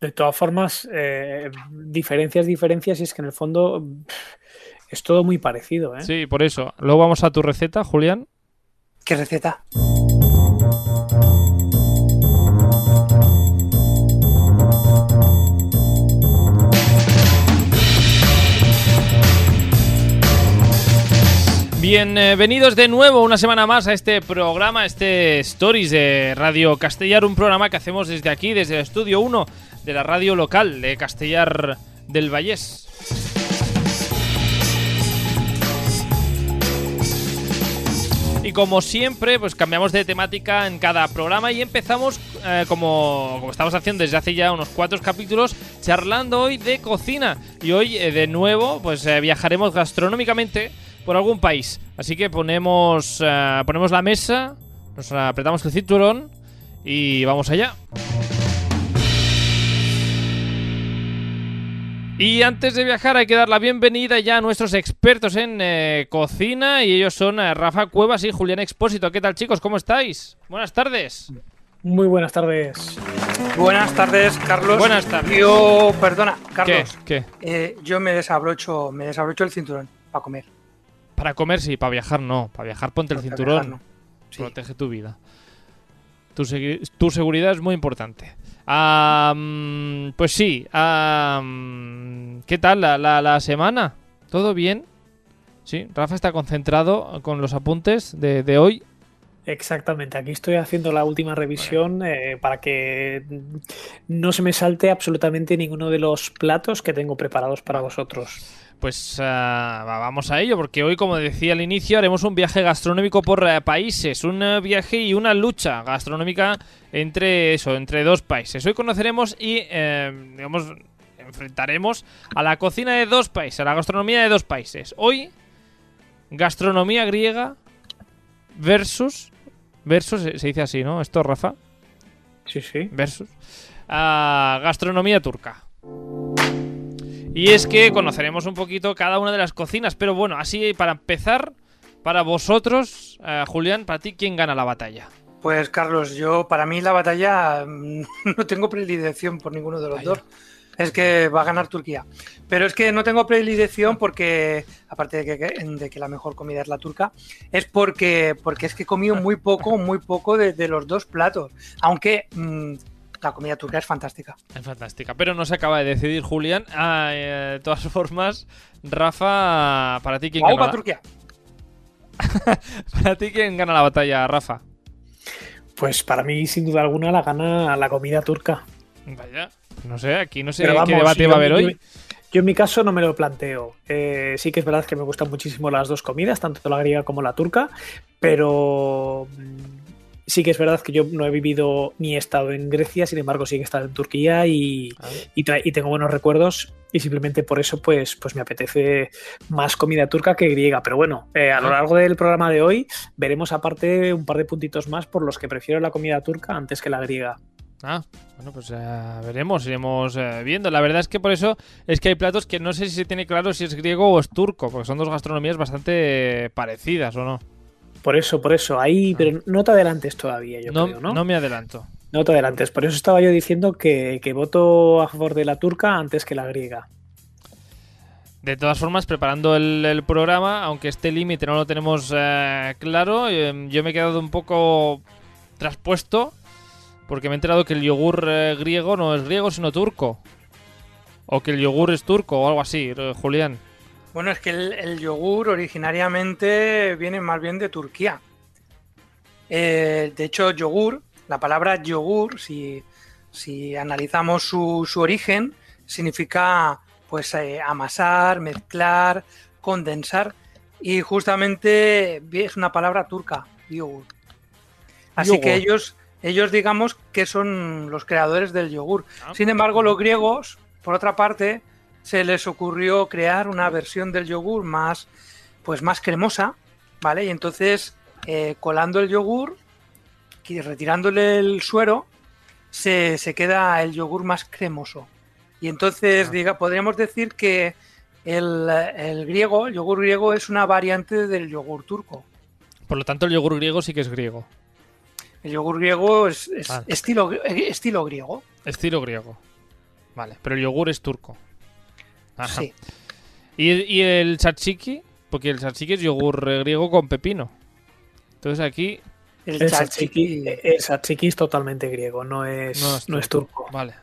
De todas formas, eh, diferencias, diferencias, y es que en el fondo es todo muy parecido. ¿eh? Sí, por eso. Luego vamos a tu receta, Julián. ¿Qué receta? Bienvenidos de nuevo una semana más a este programa, este Stories de Radio Castellar, un programa que hacemos desde aquí, desde el estudio 1 de la radio local de Castellar del Vallés. Y como siempre, pues cambiamos de temática en cada programa y empezamos eh, como, estamos haciendo desde hace ya unos cuatro capítulos, charlando hoy de cocina. Y hoy eh, de nuevo, pues eh, viajaremos gastronómicamente por algún país. Así que ponemos, uh, ponemos la mesa, nos apretamos el cinturón y vamos allá. Y antes de viajar hay que dar la bienvenida ya a nuestros expertos en eh, cocina y ellos son eh, Rafa Cuevas y Julián Expósito. ¿Qué tal chicos? ¿Cómo estáis? Buenas tardes. Muy buenas tardes. Buenas tardes, Carlos. Buenas tardes. Yo, perdona, Carlos. ¿Qué? Eh, yo me desabrocho, me desabrocho el cinturón para comer. Para comer sí, para viajar no. Para viajar ponte el cinturón. viajar, no. Sí. Protege tu vida. Tu, seguridad es muy importante. Ah, mm, pues sí. ¿Qué tal la, la- la semana? ¿Todo bien? Sí, Rafa está concentrado con los apuntes de, de hoy. Exactamente, aquí estoy haciendo la última revisión eh, para que no se me salte absolutamente ninguno de los platos que tengo preparados para vosotros. Pues ah, va- vamos a ello, porque hoy, como decía al inicio, haremos un viaje gastronómico por eh, países, un eh, viaje y una lucha gastronómica entre eso, entre dos países. Hoy conoceremos y, eh, digamos, enfrentaremos a la cocina de dos países, a la gastronomía de dos países. Hoy, gastronomía griega versus, versus, se dice así, ¿no? Esto, Rafa, Sí, sí. versus a gastronomía turca. Y es que conoceremos un poquito cada una de las cocinas, pero bueno, así para empezar, para vosotros, eh, Julián, para ti, ¿quién gana la batalla? Pues Carlos, yo para mí la batalla mm, no tengo predilección por ninguno de los Vaya. dos. Es que va a ganar Turquía. Pero es que no tengo predilección porque, aparte de que, de que la mejor comida es la turca, es porque, porque es que he comido muy poco, muy poco de, de los dos platos. Aunque mm, la comida turca es fantástica. Es fantástica, pero no se acaba de decidir Julián. Ah, eh, de todas formas, Rafa, para ti, ¿quién ¡Guau, gana? para Turquía! Para ti, ¿quién gana la batalla, Rafa? Pues para mí, sin duda alguna, la gana la comida turca. Vaya, no sé, aquí no sé Pero qué debate yo- va a haber yo- hoy. Yo en mi caso no me lo planteo. Eh, sí que es verdad que me gustan muchísimo las dos comidas, tanto la griega como la turca, pero mm, sí que es verdad que yo no he vivido ni he estado en Grecia, sin embargo sí que he estado en Turquía y, Ah. y, tengo buenos recuerdos y simplemente por eso pues, pues me apetece más comida turca que griega. Pero bueno, eh, a lo Ah. largo del programa de hoy veremos aparte un par de puntitos más por los que prefiero la comida turca antes que la griega. Ah, bueno, pues eh, veremos, iremos eh, viendo. La verdad es que por eso es que hay platos que no sé si se tiene claro si es griego o es turco, porque son dos gastronomías bastante parecidas, ¿o no? Por eso, por eso, ahí, pero no te adelantes todavía, yo Ah. No, creo, ¿no? no me adelanto. No te adelantes, por eso estaba yo diciendo que, que voto a favor de la turca antes que la griega. De todas formas, preparando el, el programa, aunque este límite no lo tenemos eh, claro, eh, yo me he quedado un poco traspuesto porque me he enterado que el yogur eh, griego no es griego, sino turco. O que el yogur es turco o algo así, eh, Julián. Bueno, es que el, el yogur originariamente viene más bien de Turquía. Eh, de hecho, yogur, la palabra yogur, si, si analizamos su, su origen, significa pues eh, amasar, mezclar, condensar. Y justamente es una palabra turca, yogur. Así Yogur. que ellos, ellos digamos que son los creadores del yogur. Ah. Sin embargo, los griegos, por otra parte, se les ocurrió crear una versión del yogur más, pues más cremosa, ¿vale? Y entonces, eh, colando el yogur y retirándole el suero, se, se queda el yogur más cremoso. Y entonces, Ah. diga, podríamos decir que el, el griego, el yogur griego, es una variante del yogur turco. Por lo tanto, el yogur griego sí que es griego. El yogur griego es, es Vale. estilo, estilo griego. Estilo griego. Vale, pero el yogur es turco. Ajá. Sí. ¿Y, y el tzatziki? Porque el tzatziki es yogur eh, griego con pepino. Entonces aquí El, El tzatziki. el tzatziki es totalmente griego, no es, no no es, turco. Vale.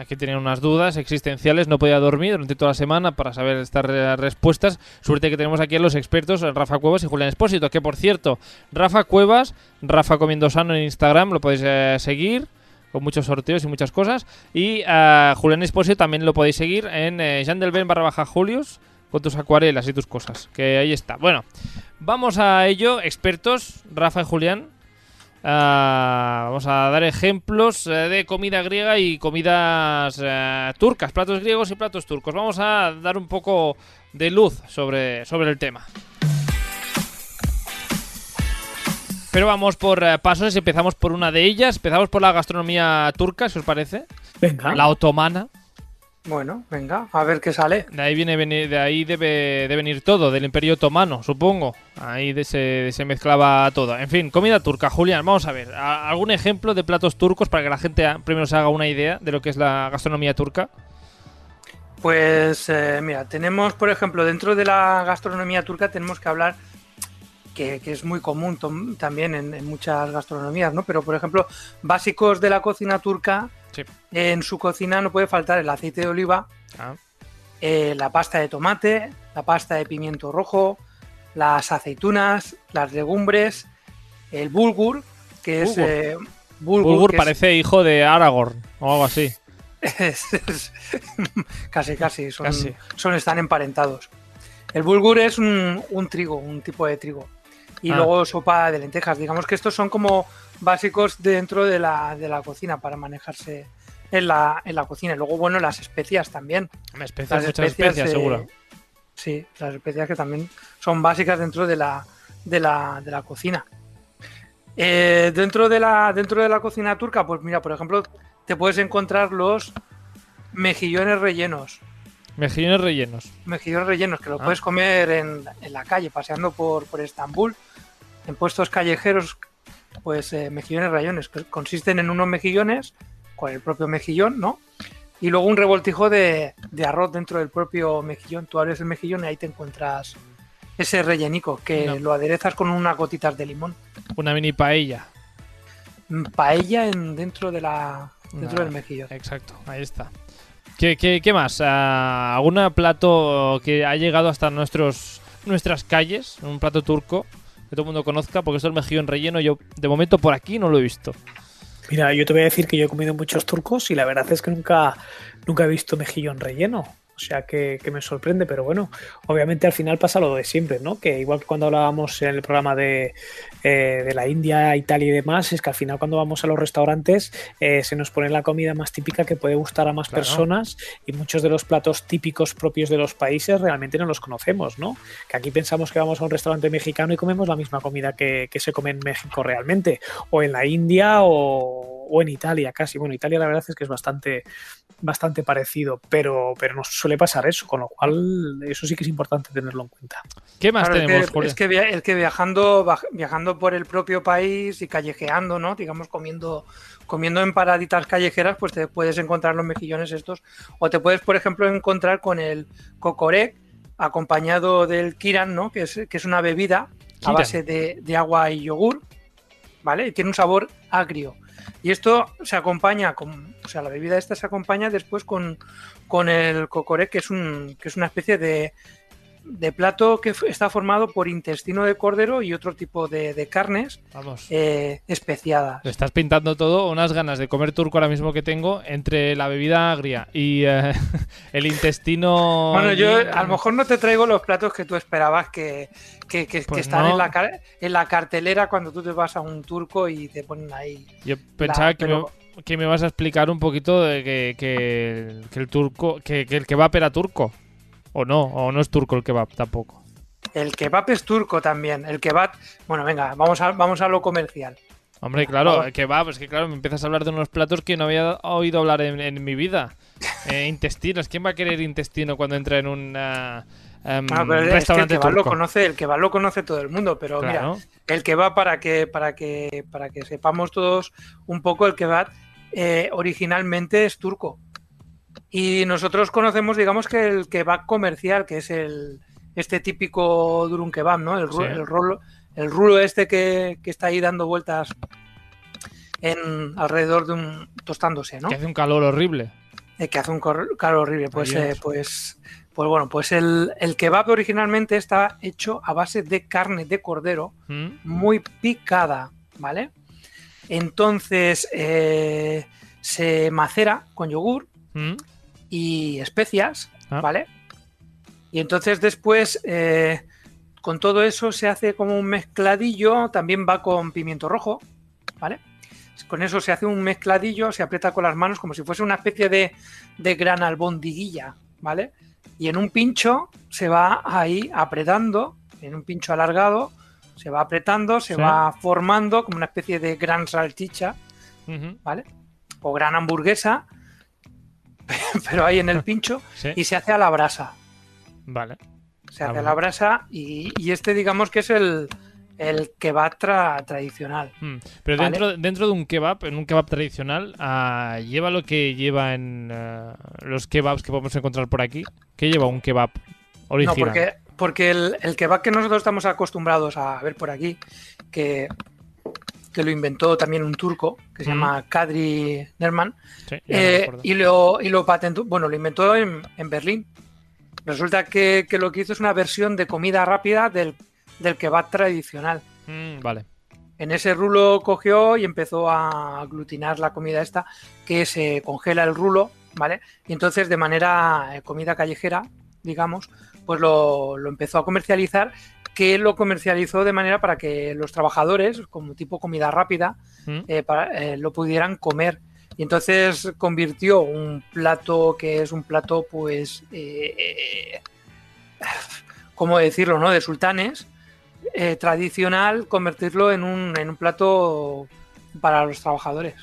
Aquí tenía unas dudas existenciales, no podía dormir durante toda la semana para saber estas re- respuestas. Suerte que tenemos aquí a los expertos, Rafa Cuevas y Julián Espósito. Que por cierto, Rafa Cuevas, Rafa Comiendo Sano en Instagram, lo podéis eh, seguir con muchos sorteos y muchas cosas. Y a Julián Espósito también lo podéis seguir en eh, Jean del Ben barra baja Julius con tus acuarelas y tus cosas. Que ahí está. Bueno, vamos a ello, expertos, Rafa y Julián. Ah, vamos a dar ejemplos eh, de comida griega y comidas eh, turcas, platos griegos y platos turcos. Vamos a dar un poco de luz sobre, sobre el tema. Pero vamos por eh, pasos y empezamos por una de ellas. Empezamos por la gastronomía turca, si os parece. Venga, La otomana. Bueno, venga, a ver qué sale. De ahí viene de ahí debe de venir todo, del Imperio Otomano, supongo. Ahí de se, se mezclaba todo. En fin, comida turca, Julián, vamos a ver. ¿a- ¿Algún ejemplo de platos turcos para que la gente ah, primero se haga una idea de lo que es la gastronomía turca? Pues eh, mira, tenemos, por ejemplo, dentro de la gastronomía turca tenemos que hablar que, que es muy común también en, en muchas gastronomías, ¿no? Pero, por ejemplo, básicos de la cocina turca, Sí. en su cocina no puede faltar el aceite de oliva, Ah, eh, la pasta de tomate, la pasta de pimiento rojo, las aceitunas, las legumbres, el bulgur, que es... Bulgur. eh, bulgur, Bulgur que es- parece hijo de Aragorn o algo así. casi, casi, son, Casi. son- están emparentados. El bulgur es un, un trigo, un tipo de trigo. Y Ah. luego sopa de lentejas. Digamos que estos son como básicos dentro de la, de la cocina para manejarse en la, en la cocina. Y luego, bueno, las especias también. Me especias, Las muchas especias, eh, seguro. Sí, las especias que también son básicas dentro de la, de la, de la cocina. Eh, dentro, de la, dentro de la cocina turca, pues mira, por ejemplo, te puedes encontrar los mejillones rellenos. Mejillones rellenos. Mejillones rellenos, que los Ah. puedes comer en, en la calle, paseando por, por Estambul, en puestos callejeros, pues eh, mejillones rellenos, que consisten en unos mejillones, con el propio mejillón, ¿no? Y luego un revoltijo de, de arroz dentro del propio mejillón. Tú abres el mejillón y ahí te encuentras ese rellenico, que No. lo aderezas con unas gotitas de limón. Una mini paella. Mm, Paella en, dentro, de la, dentro del mejillón. Exacto, ahí está. ¿Qué, qué, qué más? Ah, ¿Algún plato que ha llegado hasta nuestros, nuestras calles? Un plato turco que todo el mundo conozca, porque esto es mejillón relleno. Yo, de momento, por aquí no lo he visto. Mira, yo te voy a decir que yo he comido muchos turcos y la verdad es que nunca, nunca he visto mejillón relleno. O sea que, que me sorprende, pero bueno, obviamente al final pasa lo de siempre, ¿no? Que igual que cuando hablábamos en el programa de, eh, de la India, Italia y demás, es que al final cuando vamos a los restaurantes eh, se nos pone la comida más típica que puede gustar a más Claro. personas y muchos de los platos típicos propios de los países realmente no los conocemos, ¿no? Que aquí pensamos que vamos a un restaurante mexicano y comemos la misma comida que, que se come en México realmente, o en la India o, o en Italia casi. Bueno, Italia la verdad es que es bastante, bastante parecido, pero, pero nos suele pasar eso, con lo cual eso sí que es importante tenerlo en cuenta. ¿Qué más Claro, es tenemos, que- es, que, via- es que viajando, viajando por el propio país y callejeando, ¿no? Digamos, comiendo, comiendo en paraditas callejeras, pues te puedes encontrar los mejillones estos. O te puedes, por ejemplo, encontrar con el cocorec acompañado del kiran, ¿no? Que es, que es una bebida a base de, de agua y yogur, ¿vale? Y tiene un sabor agrio. Y esto se acompaña con, o sea, la bebida esta se acompaña después con, con el cocorec, que es un, que es una especie de, de plato que está formado por intestino de cordero y otro tipo de, de carnes Vamos. eh, especiadas. Lo estás pintando todo, unas ganas de comer turco ahora mismo que tengo entre la bebida agria y eh, el intestino. Bueno, yo a lo mejor no te traigo los platos que tú esperabas que, que, que- que Pues están no. en, la, en la cartelera cuando tú te vas a un turco y te ponen ahí. Yo pensaba que, pero- me, que me vas a explicar un poquito de que, que, que el turco, que, que el kebab era turco. O no, o no es turco el kebab tampoco. El kebab es turco también. El kebab, bueno, venga, vamos a, vamos a lo comercial. Hombre, claro, el kebab, es que claro, me empiezas a hablar de unos platos que no había oído hablar en, en mi vida. Eh, intestinos, ¿quién va a querer intestino cuando entra en un ah, em, Bueno, pero es que el restaurante kebab lo conoce, el kebab lo conoce todo el mundo, pero mira, Claro. el kebab para que, para que, para que sepamos todos un poco, el kebab eh, originalmente es turco. Y nosotros conocemos, digamos, que el kebab comercial, que es el este típico durum kebab, ¿no? El, Sí. el rolo, el rulo este que, que está ahí dando vueltas en alrededor de un tostándose, ¿no? Que hace un calor horrible. Eh, que hace un calor horrible. Pues, eh, pues, pues bueno, pues el, el kebab originalmente está hecho a base de carne de cordero ¿Mm? muy picada, ¿vale? Entonces eh, se macera con yogur ¿Mm? Y especias, Ah. ¿vale? Y entonces después eh, con todo eso se hace como un mezcladillo, también va con pimiento rojo, ¿vale? Con eso se hace un mezcladillo, se aprieta con las manos como si fuese una especie de, de gran albondiguilla, ¿vale? Y en un pincho se va ahí apretando, en un pincho alargado, se va apretando, se Sí. va formando como una especie de gran salchicha. ¿vale? O gran hamburguesa, pero ahí en el pincho, Sí. y se hace a la brasa. Vale. Se Ah, hace a bueno. la brasa y, y este digamos que es el, el kebab tra- tradicional. Mm. Pero Vale. dentro, dentro de un kebab, en un kebab tradicional, ah, ¿lleva lo que lleva en ah, los kebabs que podemos encontrar por aquí? ¿Qué lleva un kebab original? No, porque, porque el, el kebab que nosotros estamos acostumbrados a ver por aquí, que, que lo inventó también un turco, que se Mm. llama Kadri Nerman, Sí, eh, y, lo, y lo patentó, bueno, lo inventó en, en Berlín. Resulta que, que lo que hizo es una versión de comida rápida del, del kebab tradicional. Mm, vale. En ese rulo cogió y empezó a aglutinar la comida esta, que se congela el rulo, ¿vale? Y entonces de manera eh, comida callejera, digamos, pues lo, lo empezó a comercializar, que lo comercializó de manera para que los trabajadores, como tipo comida rápida, Mm. eh, para- eh, lo pudieran comer. Y entonces convirtió un plato que es un plato, pues, eh, ¿cómo decirlo, no? De sultanes, tradicional, convertirlo en un, en un plato para los trabajadores.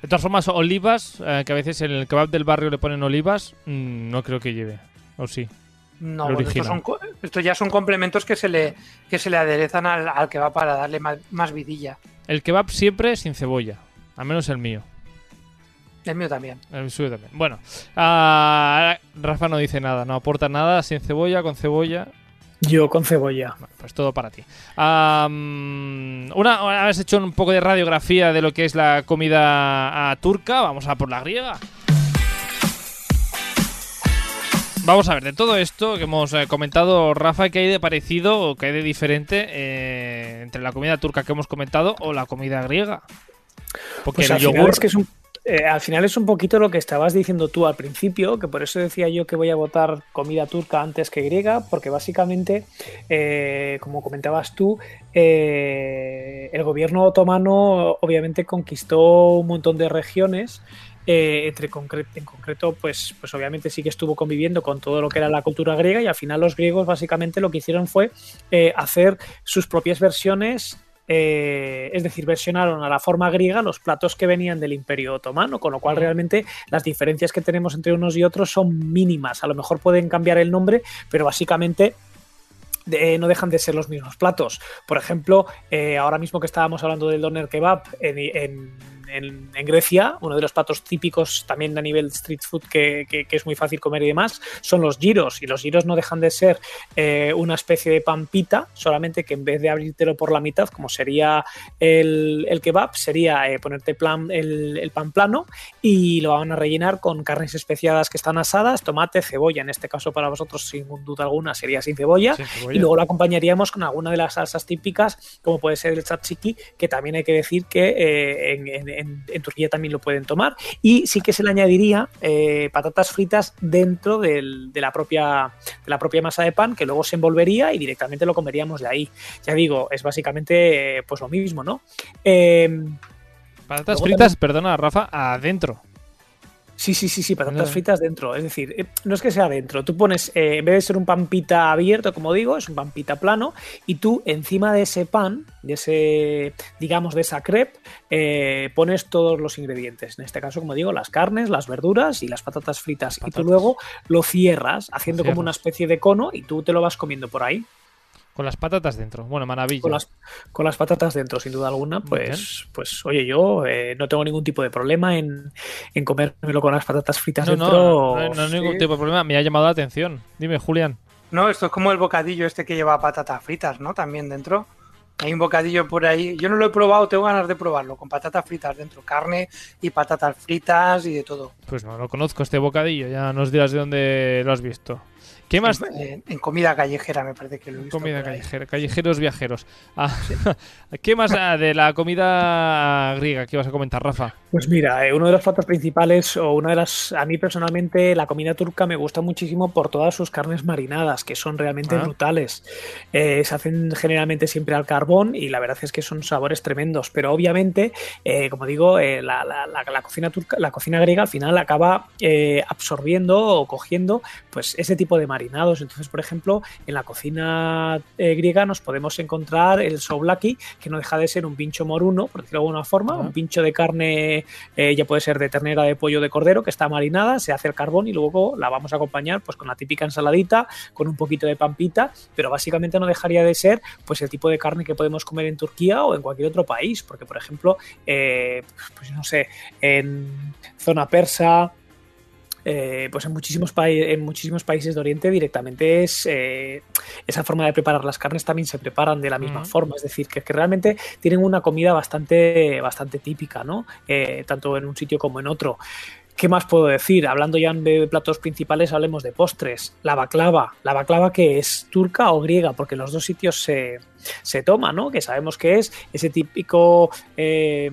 De todas formas, olivas, que a veces en el kebab del barrio le ponen olivas, mm, no creo que lleve. ¿O sí? No, bueno, estos, son ya son complementos que se le, que se le aderezan al, al que va para darle más, más vidilla. El kebab siempre sin cebolla. Al menos el mío. El mío también. El suyo también. Bueno, ah, Rafa no dice nada, no aporta nada, sin cebolla, con cebolla. Yo con cebolla. Bueno, pues todo para ti. Mm, una, has hecho un poco de radiografía de lo que es la comida ah, turca. Vamos a por la griega. Vamos a ver, de todo esto que hemos eh, comentado, Rafa, ¿qué hay de parecido o qué hay de diferente eh, entre la comida turca que hemos comentado o la comida griega? Porque Pues el al final, es que es un, eh, al final es un poquito lo que estabas diciendo tú al principio, que por eso decía yo que voy a votar comida turca antes que griega, porque básicamente, eh, como comentabas tú, eh, el gobierno otomano obviamente conquistó un montón de regiones. Eh, entre concre- en concreto, pues, pues obviamente sí que estuvo conviviendo con todo lo que era la cultura griega y al final los griegos básicamente lo que hicieron fue eh, hacer sus propias versiones eh, es decir, versionaron a la forma griega los platos que venían del Imperio Otomano, con lo cual realmente las diferencias que tenemos entre unos y otros son mínimas. A lo mejor pueden cambiar el nombre, pero básicamente de- no dejan de ser los mismos platos. Por ejemplo, eh, ahora mismo que estábamos hablando del doner kebab en, en- en- en Grecia, uno de los platos típicos también a nivel street food que, que- que es muy fácil comer y demás, son los giros. Y los giros no dejan de ser eh, una especie de pampita, solamente que en vez de abrírtelo por la mitad, como sería el, el kebab, sería eh, ponerte plan, el, el pan plano y lo van a rellenar con carnes especiadas que están asadas, tomate, cebolla. En este caso, para vosotros, sin duda alguna, sería sin cebolla. Sin cebolla. Y luego lo acompañaríamos con alguna de las salsas típicas, como puede ser el tzatziki, que también hay que decir que eh, en, en- en- en Turquía también lo pueden tomar. Y sí que se le añadiría eh, patatas fritas dentro del- de, la propia, de la propia masa de pan, que luego se envolvería y directamente lo comeríamos de ahí. Ya digo, es básicamente eh, pues lo mismo, ¿no? Eh, Patatas fritas, perdona, Rafa, adentro. Sí, sí, sí, sí, patatas fritas dentro. Es decir, eh, no es que sea dentro. Tú pones, eh, en vez de ser un pan pita abierto, como digo, es un pan pita plano, y tú encima de ese pan, de ese, digamos, de esa crepe, eh, pones todos los ingredientes. En este caso, como digo, las carnes, las verduras y las patatas fritas. Y tú luego lo cierras, haciendo como una especie de cono, y tú te lo vas comiendo por ahí. Con las patatas dentro. Bueno, maravilla. Con las, con las patatas dentro, sin duda alguna, pues, pues oye, yo eh, no tengo ningún tipo de problema en, en comérmelo con las patatas fritas no, dentro. No, no, no, hay ningún Sí. tipo de problema. Me ha llamado la atención. Dime, Julián. No, esto es como el bocadillo este que lleva patatas fritas, ¿no? También dentro. Hay un bocadillo por ahí. Yo no lo he probado, tengo ganas de probarlo, con patatas fritas dentro. Carne y patatas fritas y de todo. Pues no lo conozco este bocadillo. Ya nos dirás de dónde lo has visto. ¿Qué más? En, en comida callejera me parece que lo he visto. Comida callejera, callejeros viajeros. Ah, ¿Qué más ah, de la comida griega que vas a comentar, Rafa? Pues mira, eh, uno de los platos principales, o una de las. A mí personalmente, la comida turca me gusta muchísimo por todas sus carnes marinadas, que son realmente Ah. brutales. Eh, se hacen generalmente siempre al carbón y la verdad es que son sabores tremendos. Pero obviamente, eh, como digo, eh, la, la- la- la cocina turca, la cocina griega al final acaba eh, absorbiendo o cogiendo pues ese tipo de marinados. Entonces, por ejemplo, en la cocina eh, griega nos podemos encontrar el souvlaki, que no deja de ser un pincho moruno, por decirlo de alguna forma, un pincho de carne, eh, ya puede ser de ternera, de pollo, de cordero, que está marinada, se hace el carbón y luego la vamos a acompañar pues con la típica ensaladita, con un poquito de pampita, pero básicamente no dejaría de ser pues el tipo de carne que podemos comer en Turquía o en cualquier otro país, porque por ejemplo, eh, pues no sé, en zona persa, eh, pues en muchísimos, en muchísimos países de Oriente directamente es eh, esa forma de preparar las carnes también se preparan de la misma forma, es decir, que, que realmente tienen una comida bastante, bastante típica, ¿no? Eh, tanto en un sitio como en otro. ¿Qué más puedo decir? Hablando ya de platos principales, hablemos de postres. La baklava. ¿La baklava que es turca o griega? Porque en los dos sitios se, se toma, ¿no? Que sabemos que es ese típico, eh,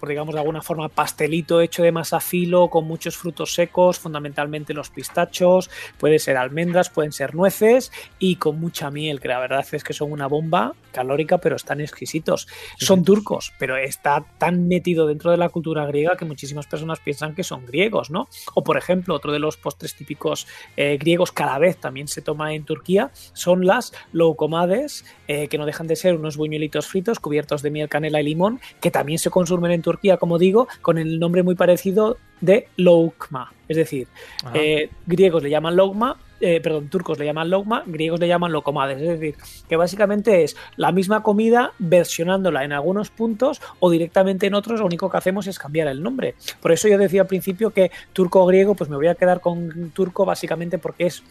por digamos de alguna forma, pastelito hecho de masa filo con muchos frutos secos, fundamentalmente los pistachos, puede ser almendras, pueden ser nueces y con mucha miel, que la verdad es que son una bomba calórica, pero están exquisitos. Son turcos, pero está tan metido dentro de la cultura griega que muchísimas personas piensan que son griegos, ¿no? O por ejemplo, otro de los postres típicos eh, griegos que a la vez también se toma en Turquía son las loukomades, eh, que no dejan de ser unos buñuelitos fritos cubiertos de miel, canela y limón, que también se consumen en Turquía, como digo, con el nombre muy parecido de loukma. Es decir, eh, griegos le llaman loukma, eh, perdón, turcos le llaman loukma, griegos le llaman locomades. Es decir, que básicamente es la misma comida versionándola en algunos puntos o directamente en otros, lo único que hacemos es cambiar el nombre. Por eso yo decía al principio que turco o griego, pues me voy a quedar con turco básicamente porque es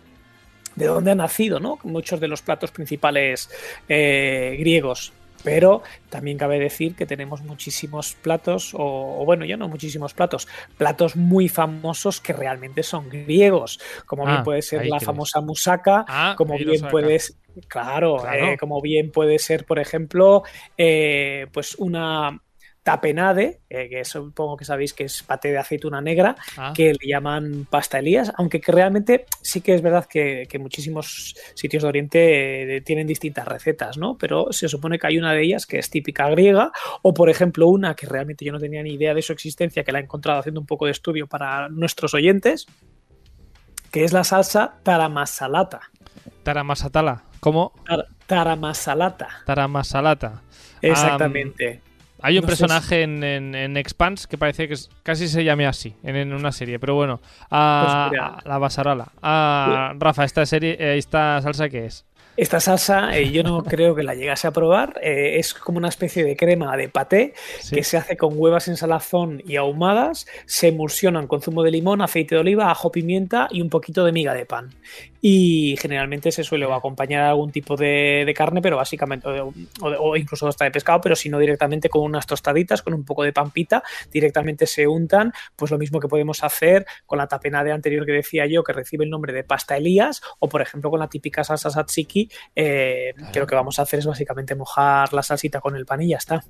de dónde ha nacido, ¿no? Muchos de los platos principales eh, griegos. Pero también cabe decir que tenemos muchísimos platos, o, o bueno, ya no muchísimos platos, platos muy famosos que realmente son griegos, como Ah, bien puede ser la famosa musaka, Ah, como bien saca. puede ser, claro, Claro. eh, como bien puede ser, por ejemplo, eh, pues una tapenade, eh, que supongo que sabéis que es paté de aceituna negra, Ah, que le llaman pasta Elías, aunque que realmente sí que es verdad que, que muchísimos sitios de Oriente eh, tienen distintas recetas, ¿no? Pero se supone que hay una de ellas que es típica griega, o por ejemplo una que realmente yo no tenía ni idea de su existencia, que la he encontrado haciendo un poco de estudio para nuestros oyentes, que es la salsa taramasalata. Taramasatala. ¿Cómo? Tar- taramasalata. Taramasalata. Exactamente. Hay un No personaje en, en, en Expanse que parece que es- casi se llame así, en, en una serie, pero bueno. Ah, Pues mira. la Basarala. Ah, Rafa, ¿esta serie, eh, esta salsa qué es? Esta salsa eh, yo no creo que la llegase a probar. eh, es como una especie de crema de paté Sí. que se hace con huevas en salazón y ahumadas, se emulsionan con zumo de limón, aceite de oliva, ajo, pimienta y un poquito de miga de pan. Y generalmente se suele acompañar algún tipo de, de carne, pero básicamente, o, de- o o incluso hasta de pescado, pero si no directamente con unas tostaditas, con un poco de pampita, directamente se untan, pues lo mismo que podemos hacer con la tapenade anterior que decía yo, que recibe el nombre de pasta Elías, o por ejemplo con la típica salsa tzatziki, eh, que lo que vamos a hacer es básicamente mojar la salsita con el pan y ya está.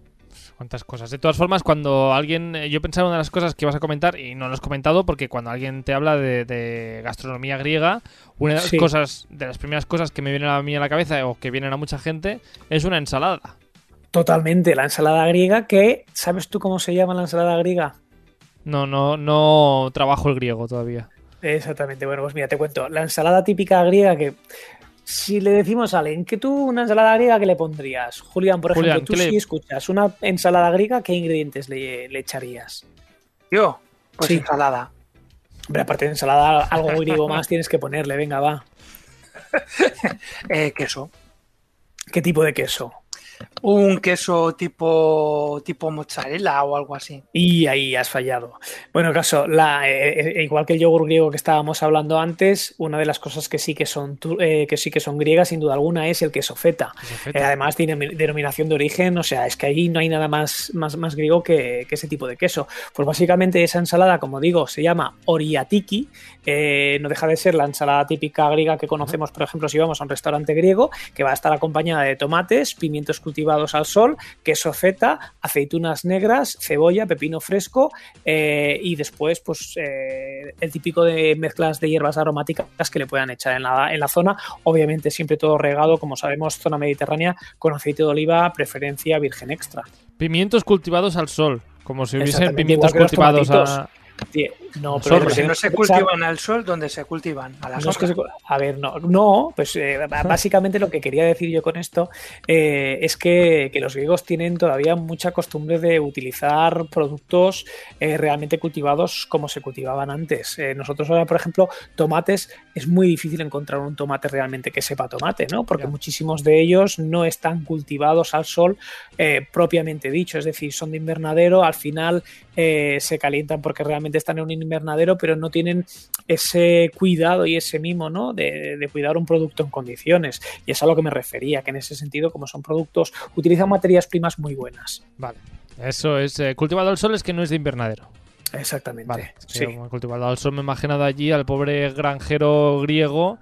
Cuántas cosas. De todas formas, cuando alguien. eh, Yo pensaba una de las cosas que vas a comentar, y no lo has comentado, porque cuando alguien te habla de, de gastronomía griega, una de las Sí. cosas, de las primeras cosas que me vienen a mí a la cabeza, o que vienen a mucha gente, es una ensalada. Totalmente, la ensalada griega que, ¿sabes tú cómo se llama la ensalada griega? No, no, no trabajo el griego todavía. Exactamente, bueno, pues mira, te cuento. La ensalada típica griega que, si le decimos a alguien que tú una ensalada griega, ¿qué le pondrías? Julián, por Julián, ejemplo, tú ¿qué le- si escuchas una ensalada griega, ¿qué ingredientes le, le echarías? Yo, pues Sí. ensalada. Hombre, aparte de ensalada, algo griego más tienes que ponerle, venga, va. Eh, queso. ¿Qué tipo de queso? Un queso tipo, tipo mozzarella o algo así. Y ahí has fallado. Bueno, caso, la, eh, eh, igual que el yogur griego que estábamos hablando antes, una de las cosas que sí que son eh, que sí que son griegas, sin duda alguna, es el queso feta. además tiene denominación de origen, o sea, es que ahí no hay nada más, más, más griego que, ese tipo de queso. Pues básicamente esa ensalada, como digo, se llama oriatiki, no deja de ser la ensalada típica griega que conocemos, por ejemplo, si vamos a un restaurante griego, que va a estar acompañada de tomates, pimientos cultivados al sol, queso feta, aceitunas negras, cebolla, pepino fresco eh, y después pues eh, el típico de mezclas de hierbas aromáticas que le puedan echar en la, en la zona. Obviamente siempre todo regado, como sabemos, zona mediterránea con aceite de oliva, preferencia virgen extra. Pimientos cultivados al sol, como si hubiesen pimientos cultivados a, no, pero si no se cultivan al sol, ¿dónde se cultivan? A, a ver, no, no pues eh, básicamente lo que quería decir yo con esto eh, es que, los griegos tienen todavía mucha costumbre de utilizar productos eh, realmente cultivados como se cultivaban antes. nosotros ahora, por ejemplo, tomates, es muy difícil encontrar un tomate realmente que sepa tomate, ¿no? Porque muchísimos de ellos no están cultivados al sol propiamente dicho, es decir, son de invernadero, al final se calientan porque realmente están en un invernadero, pero no tienen ese cuidado y ese mimo, ¿no? De, cuidar un producto en condiciones. Y es a lo que me refería, que en ese sentido, como son productos, utilizan materias primas muy buenas. Vale. Eso es eh, cultivado al sol, es que no es de invernadero. Exactamente. Vale. Sí. Cultivado al sol, me imaginado allí al pobre granjero griego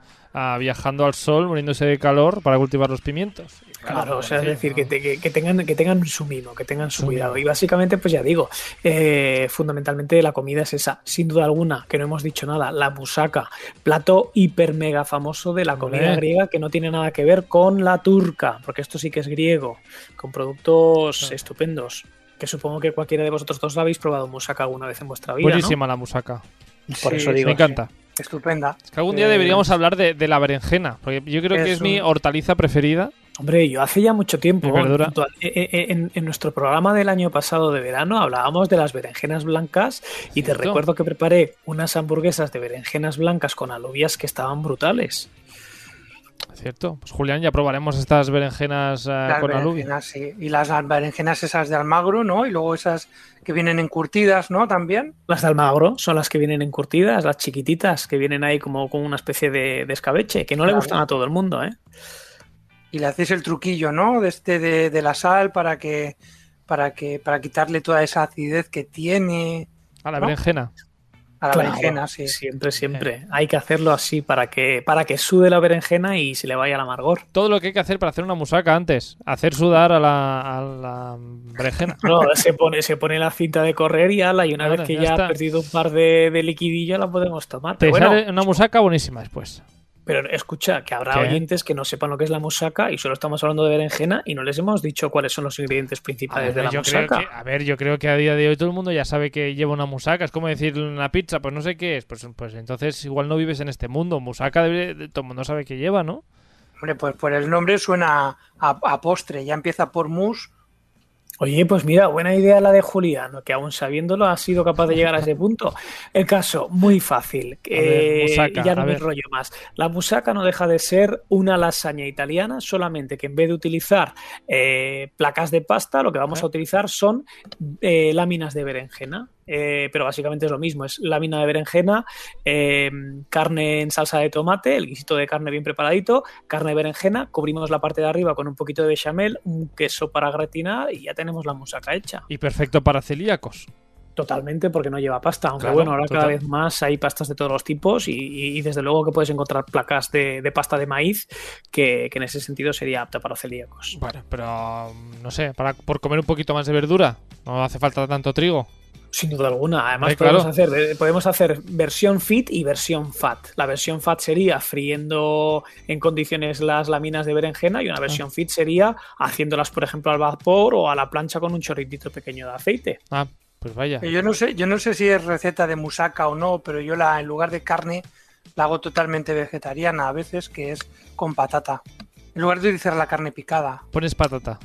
viajando al sol, muriéndose de calor para cultivar los pimientos. Claro, o sea, es decir, que, tengan, que tengan su mimo, que tengan su, cuidado. Y básicamente, pues ya digo, eh, fundamentalmente la comida es esa, sin duda alguna, que no hemos dicho nada, la musaca, plato hiper mega famoso de la comida griega que no tiene nada que ver con la turca, porque esto sí que es griego, con productos estupendos. Que supongo que cualquiera de vosotros dos la habéis probado musaca alguna vez en vuestra vida. Buenísima la musaca. Por eso digo. Me encanta. Estupenda. Es que algún día deberíamos eh, hablar de, la berenjena, porque yo creo que es mi hortaliza preferida. Hombre, yo hace ya mucho tiempo, eh, eh, en, nuestro programa del año pasado de verano hablábamos de las berenjenas blancas y te recuerdo que preparé unas hamburguesas de berenjenas blancas con alubias que estaban brutales. Cierto. Pues Julián, ya probaremos estas berenjenas con alubias. Sí. Y las berenjenas esas de Almagro, ¿no? Y luego esas que vienen encurtidas, ¿no? También. Las de Almagro son las que vienen encurtidas, las chiquititas, que vienen ahí como con una especie de, escabeche, que no le gustan a todo el mundo, ¿eh? Y le hacéis el truquillo, ¿no? De este de, la sal para que, para que, para quitarle toda esa acidez que tiene. A la berenjena. A la berenjena, sí. Siempre, siempre. Hay que hacerlo así para que, para que sude la berenjena y se le vaya el amargor. Todo lo que hay que hacer para hacer una musaca antes. Hacer sudar a la, berenjena. No, se pone, se pone la cinta de correr y ala, y una vez que ya, ha perdido un par de, de liquidillo la podemos tomar. Te sale una musaca buenísima después. Pero escucha, que habrá oyentes que no sepan lo que es la musaca y solo estamos hablando de berenjena y no les hemos dicho cuáles son los ingredientes principales de la musaca. a ver, yo creo que a día de hoy todo el mundo ya sabe que lleva una musaca. Es como decir una pizza, pues no sé qué es. Pues, pues entonces igual no vives en este mundo. Musaca debe, todo el mundo sabe que lleva, ¿no? Hombre, pues por el nombre suena a, a postre. Ya empieza por mus Oye, pues mira, buena idea la de Julián, que aún sabiéndolo ha sido capaz de llegar a ese punto. El caso, muy fácil. ya no me rollo más. La musaca no deja de ser una lasaña italiana, solamente que en vez de utilizar eh, placas de pasta, lo que vamos a utilizar son eh, láminas de berenjena. Eh, pero básicamente es lo mismo, es lámina de berenjena, eh, carne en salsa de tomate, el guisito de carne bien preparadito, carne de berenjena, cubrimos la parte de arriba con un poquito de bechamel, un queso para gratinar y ya tenemos la musaca hecha. Y perfecto para celíacos. Totalmente, porque no lleva pasta. Aunque bueno, ahora cada vez más hay pastas de todos los tipos y, desde luego que puedes encontrar placas de, pasta de maíz que, en ese sentido sería apta para celíacos. Bueno, pero no sé, para, por comer un poquito más de verdura, no hace falta tanto trigo. Sin duda alguna. Además, podemos, hacer, eh, podemos hacer versión fit y versión fat. La versión fat sería friendo en condiciones las láminas de berenjena y una versión fit sería haciéndolas, por ejemplo, al vapor o a la plancha con un chorritito pequeño de aceite. Ah, pues vaya. Yo no sé, yo no sé si es receta de musaca o no, pero yo la en lugar de carne la hago totalmente vegetariana a veces, que es con patata. En lugar de utilizar la carne picada. Pones patata.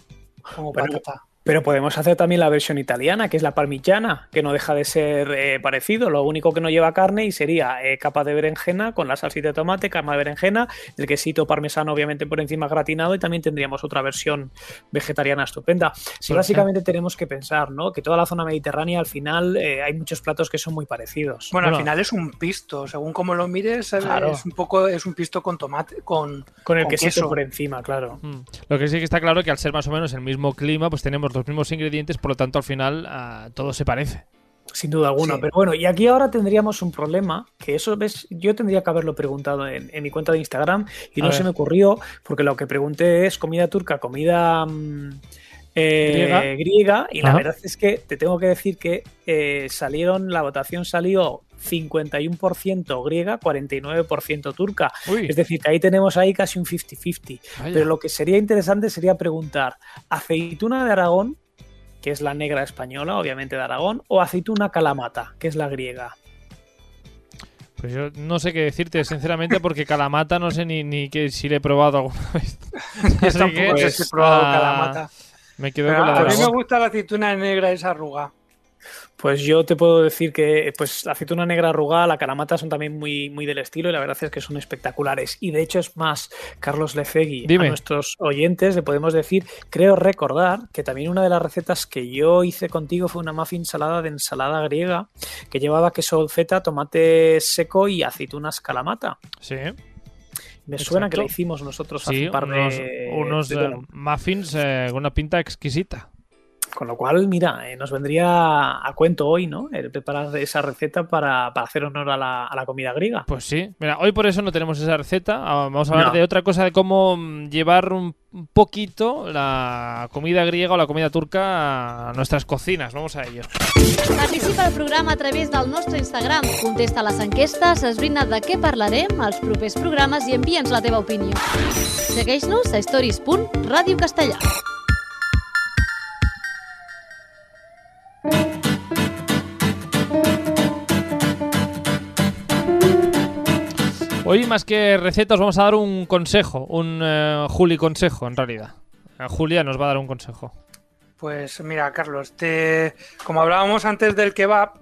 Como patata. Pero podemos hacer también la versión italiana, que es la parmigiana, que no deja de ser eh, parecido. Lo único que no lleva carne y sería eh, capa de berenjena con la salsita de tomate, cama de berenjena, el quesito parmesano obviamente por encima gratinado y también tendríamos otra versión vegetariana estupenda. Sí, básicamente tenemos que pensar, ¿no? Que toda la zona mediterránea al final eh, hay muchos platos que son muy parecidos. Bueno, al final es un pisto, según como lo mires, es un poco es un pisto con tomate, con con el quesito por encima, claro. Mm. Lo que sí que está claro que al ser más o menos el mismo clima, pues tenemos los mismos ingredientes, por lo tanto al final ah, todo se parece. Sin duda alguna, pero bueno, y aquí ahora tendríamos un problema, que eso ves, yo tendría que haberlo preguntado en, mi cuenta de Instagram y no se me ocurrió, porque lo que pregunté es comida turca, comida mm, eh, griega. y la verdad es que te tengo que decir que eh, salieron, la votación salió 51% griega, 49% turca. Es decir, que ahí tenemos ahí casi un 50-50. Pero lo que sería interesante sería preguntar, ¿aceituna de Aragón, que es la negra española, obviamente de Aragón, o aceituna calamata, que es la griega? Pues yo no sé qué decirte, sinceramente, porque calamata no sé ni, ni que si le he probado alguna vez. yo tampoco sé si he probado ah, calamata. Me quedo con la A mí me gusta la aceituna negra esa arruga. Pues yo te puedo decir que pues la aceituna negra arrugada, la caramata son también muy, muy del estilo y la verdad es que son espectaculares. Y de hecho es más, Carlos Lefegui, a nuestros oyentes le podemos decir, creo recordar que también una de las recetas que yo hice contigo fue una muffin salada de ensalada griega que llevaba queso feta, tomate seco y aceitunas calamata. Sí. Me suena que lo hicimos nosotros hace un par de... Unos, eh, muffins eh, con una pinta exquisita. Con lo cual, mira, eh, nos vendría a cuento hoy, ¿no? El preparar esa receta para, hacer honor a la, comida griega. Pues sí. Mira, hoy por eso no tenemos esa receta. Ah, vamos a hablar de otra cosa, de cómo mm, llevar un poquito la comida griega o la comida turca a nuestras cocinas. Vamos a ello. Participa al programa a través del nostre Instagram. Contesta les enquestes, esbrina de què parlarem als propers programes i envia'ns la teva opinió. Segueix-nos a stories.radiocastellà. Hoy más que recetas vamos a dar un consejo, un eh, Juli consejo en realidad. Eh, Julia nos va a dar un consejo. Pues mira, Carlos, te... como hablábamos antes del kebab,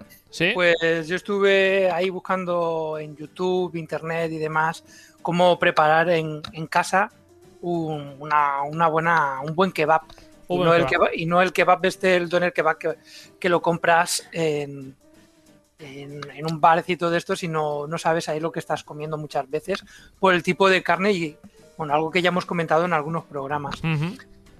pues yo estuve ahí buscando en YouTube, Internet y demás cómo preparar en, casa una, buena, un buen kebab. Y no, el kebab, y no el kebab este, el doner kebab que, que lo compras en, en, un barcito de estos y no, sabes ahí lo que estás comiendo muchas veces por el tipo de carne y, bueno, algo que ya hemos comentado en algunos programas.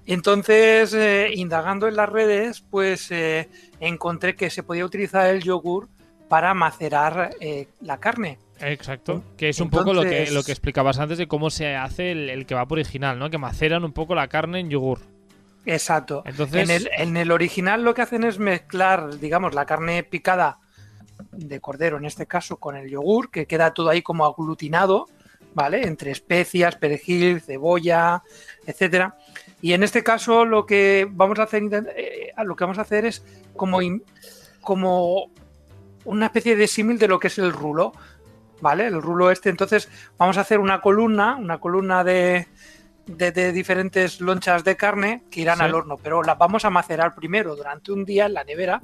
Entonces, eh, indagando en las redes, pues eh, encontré que se podía utilizar el yogur para macerar eh, la carne. Exacto, que es un poco lo que, lo que explicabas antes de cómo se hace el, el kebab original, ¿no? Que maceran un poco la carne en yogur. Exacto. Entonces... En, el, en el original lo que hacen es mezclar, digamos, la carne picada de cordero en este caso con el yogur, que queda todo ahí como aglutinado, ¿vale? Entre especias, perejil, cebolla, etcétera. Y en este caso lo que vamos a hacer, eh, lo que vamos a hacer es como, como una especie de símil de lo que es el rulo, ¿vale? El rulo este, entonces vamos a hacer una columna, una columna de, de, diferentes lonchas de carne que irán al horno, pero las vamos a macerar primero durante un día en la nevera,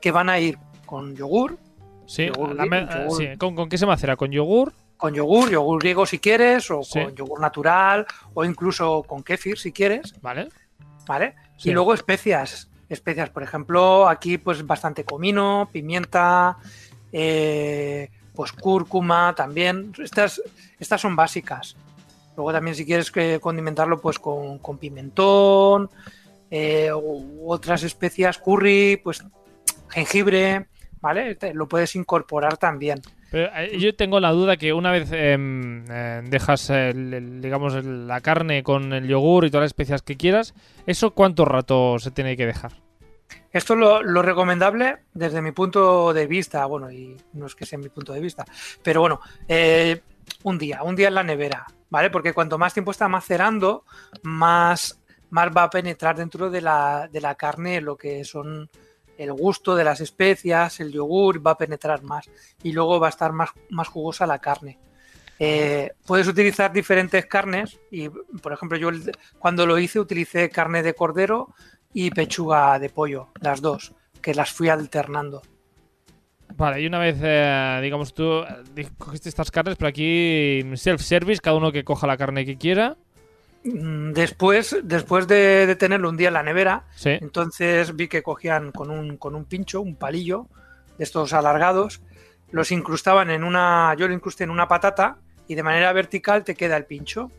que van a ir con yogur, Sí, ¿Con, qué se macera? ¿Con yogur? Con yogur, yogur griego si quieres, o con yogur natural, o incluso con kéfir si quieres. Vale. Vale. Y luego especias. Especias, por ejemplo, aquí pues bastante comino, pimienta, eh, pues cúrcuma también. Estas, estas son básicas. Luego también si quieres condimentarlo pues con, pimentón, eh, u otras especias, curry, pues jengibre. ¿Vale? lo puedes incorporar también. Pero eh, yo tengo la duda que una vez em, eh, dejas, digamos, la carne con el yogur y todas las especias que quieras, ¿eso cuánto rato se tiene que dejar? Esto es lo, recomendable desde mi punto de vista, bueno, y no es que sea mi punto de vista, pero bueno, eh, un día, un día en la nevera, ¿vale? Porque cuanto más tiempo está macerando, más, más va a penetrar dentro de la, de la carne lo que son el gusto de las especias, el yogur va a penetrar más y luego va a estar más, más jugosa la carne. Eh, puedes utilizar diferentes carnes y, por ejemplo, yo cuando lo hice utilicé carne de cordero y pechuga de pollo, las dos, que las fui alternando. Vale, y una vez, eh, digamos, tú eh, cogiste estas carnes, pero aquí self-service, cada uno que coja la carne que quiera. Mm, Después, después de, de tenerlo un día en la nevera, Sí. entonces vi que cogían con un, con un pincho, un palillo de estos alargados, los incrustaban en una, yo lo incrusté en una patata y de manera vertical te queda el pincho.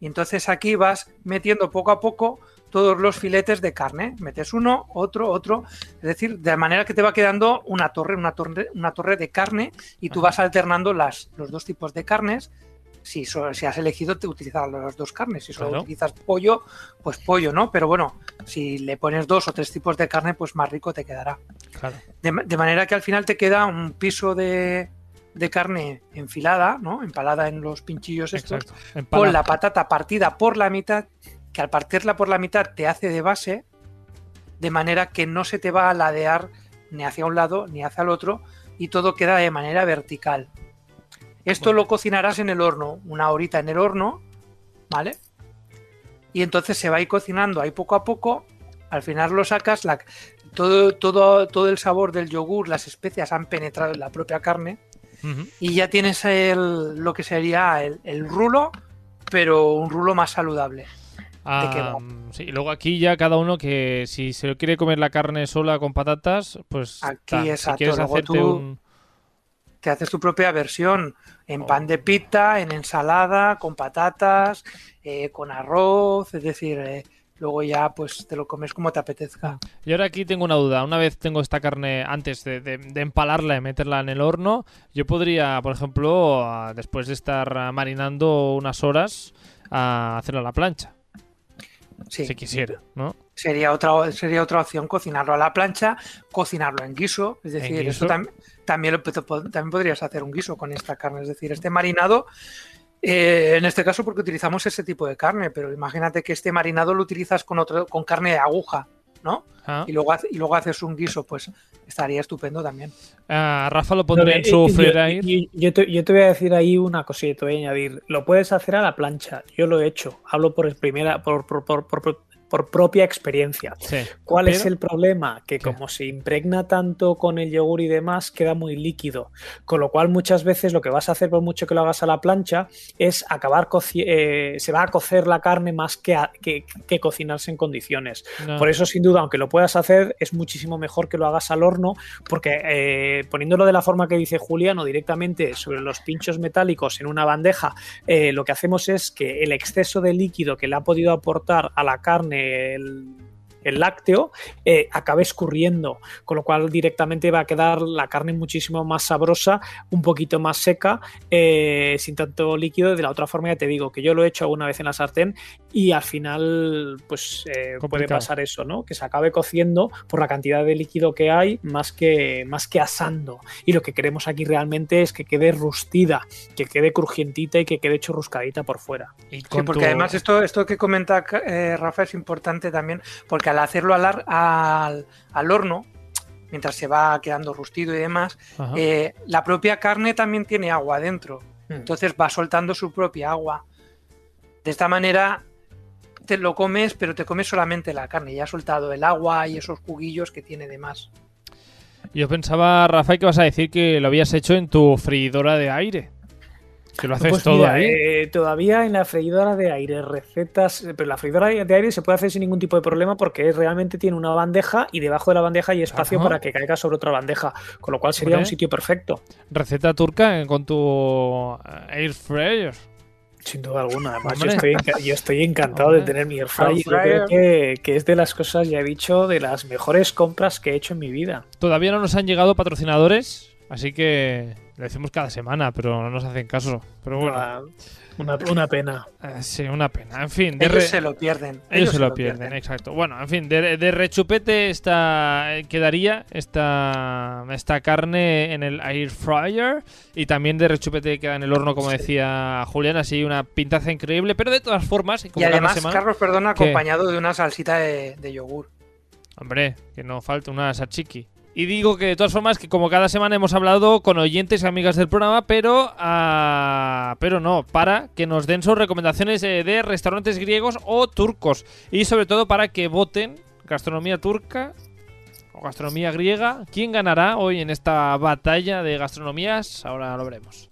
Y entonces aquí vas metiendo poco a poco todos los filetes de carne. Metes uno, otro, otro. Es decir, de manera que te va quedando una torre, una torre, una torre de carne y tú Ajá. vas alternando las, los dos tipos de carnes. Si, so- si has elegido te utilizar las dos carnes. Si solo Claro. utilizas pollo, pues pollo, ¿no? Pero bueno, si le pones dos o tres tipos de carne, pues más rico te quedará. Claro. De, ma- de manera que al final te queda un piso de, de carne enfilada, ¿no? Empalada en los pinchillos estos, con la patata partida por la mitad, que al partirla por la mitad te hace de base, de manera que no se te va a ladear ni hacia un lado ni hacia el otro, y todo queda de manera vertical. Esto Bueno. lo cocinarás en el horno, una horita en el horno, ¿vale? Y entonces se va a ir cocinando ahí poco a poco. Al final lo sacas, la- todo, todo, todo el sabor del yogur, las especias han penetrado en la propia carne y ya tienes el, lo que sería el, el rulo, pero un rulo más saludable. Ah, sí, y luego aquí ya cada uno que si se quiere comer la carne sola con patatas, pues Aquí, ta. si exacto, quieres luego hacerte tú- un Te haces tu propia versión en Oh. pan de pita, en ensalada, con patatas, eh, con arroz, es decir, eh, luego ya pues te lo comes como te apetezca. Y ahora aquí tengo una duda. Una vez tengo esta carne, antes de, de- de empalarla y meterla en el horno, yo podría, por ejemplo, ah, después de estar marinando unas horas, ah, hacerla a la plancha, Sí, si quisiera, ¿no? Sería otra sería otra opción cocinarlo a la plancha, cocinarlo en guiso, es decir, guiso. eso tam- también, lo, también podrías hacer un guiso con esta carne, es decir, este marinado, eh, en este caso porque utilizamos ese tipo de carne, pero imagínate que este marinado lo utilizas con otro, con carne de aguja, ¿no? Ah. Y luego, y luego haces un guiso, pues estaría estupendo también. Ah, Rafa lo pondría en su Yo- freír yo, yo- te, yo te voy a decir ahí una cosilla, te voy a añadir. Lo puedes hacer a la plancha. Yo lo he hecho. Hablo por primera, por, por, por, por- por propia experiencia. Sí. ¿Cuál es el problema? Que como se impregna tanto con el yogur y demás, queda muy líquido. Con lo cual, muchas veces lo que vas a hacer, por mucho que lo hagas a la plancha, es acabar eh, se va a cocer la carne más que, a- que, que cocinarse en condiciones. No. Por eso, sin duda, aunque lo puedas hacer, es muchísimo mejor que lo hagas al horno, porque eh, poniéndolo de la forma que dice Juliano, directamente sobre los pinchos metálicos en una bandeja, eh, lo que hacemos es que el exceso de líquido que le ha podido aportar a la carne el, el lácteo eh, acabe escurriendo, con lo cual directamente va a quedar la carne muchísimo más sabrosa, un poquito más seca, eh, sin tanto líquido. De la otra forma, ya te digo que yo lo he hecho alguna vez en la sartén y al final, pues eh, puede pasar eso, ¿no? Que se acabe cociendo por la cantidad de líquido que hay, más que, más que asando. Y lo que queremos aquí realmente es que quede rustida, que quede crujientita y que quede churruscadita por fuera. Y Sí, porque tu- además esto, esto que comenta eh, Rafa es importante también, porque al hacerlo al, al, al horno, mientras se va quedando rustido y demás, eh, la propia carne también tiene agua dentro. Mm. Entonces va soltando su propia agua. De esta manera te lo comes, pero te comes solamente la carne. Ya ha soltado el agua y esos juguillos que tiene de más. Yo pensaba, Rafael, que vas a decir que lo habías hecho en tu freidora de aire. Que lo haces Pues todo mira, ahí. eh, todavía en la freidora de aire, recetas, pero la freidora de aire se puede hacer sin ningún tipo de problema porque realmente tiene una bandeja y debajo de la bandeja hay espacio Ajá. para que caiga sobre otra bandeja, con lo cual sería un sitio perfecto. Receta turca eh, con tu eh, air fryer. Sin duda alguna, además yo estoy, enca- yo estoy encantado de tener mi air fryer. Yo creo que, que es de las cosas, ya he dicho, de las mejores compras que he hecho en mi vida. Todavía no nos han llegado patrocinadores, así que lo decimos cada semana, pero no nos hacen caso. Pero bueno, Ah, Una, una pena. eh, sí, una pena. En fin, de Ellos re- se lo pierden. ellos se lo pierden, exacto. Bueno, en fin, de, de rechupete esta, eh, quedaría esta, esta carne en el air fryer y también de rechupete queda en el horno, como Sí. decía Julián, así una pintaza increíble, pero de todas formas, Y como cada además, semana- Carlos, perdona, ¿Qué? acompañado de una salsita de, de yogur. Hombre, que no falta una sachiki. Y digo que de todas formas que como cada semana hemos hablado con oyentes y amigas del programa, pero ah, pero no, para que nos den sus recomendaciones eh, de restaurantes griegos o turcos y sobre todo para que voten gastronomía turca o gastronomía griega. ¿Quién ganará hoy en esta batalla de gastronomías? Ahora lo veremos.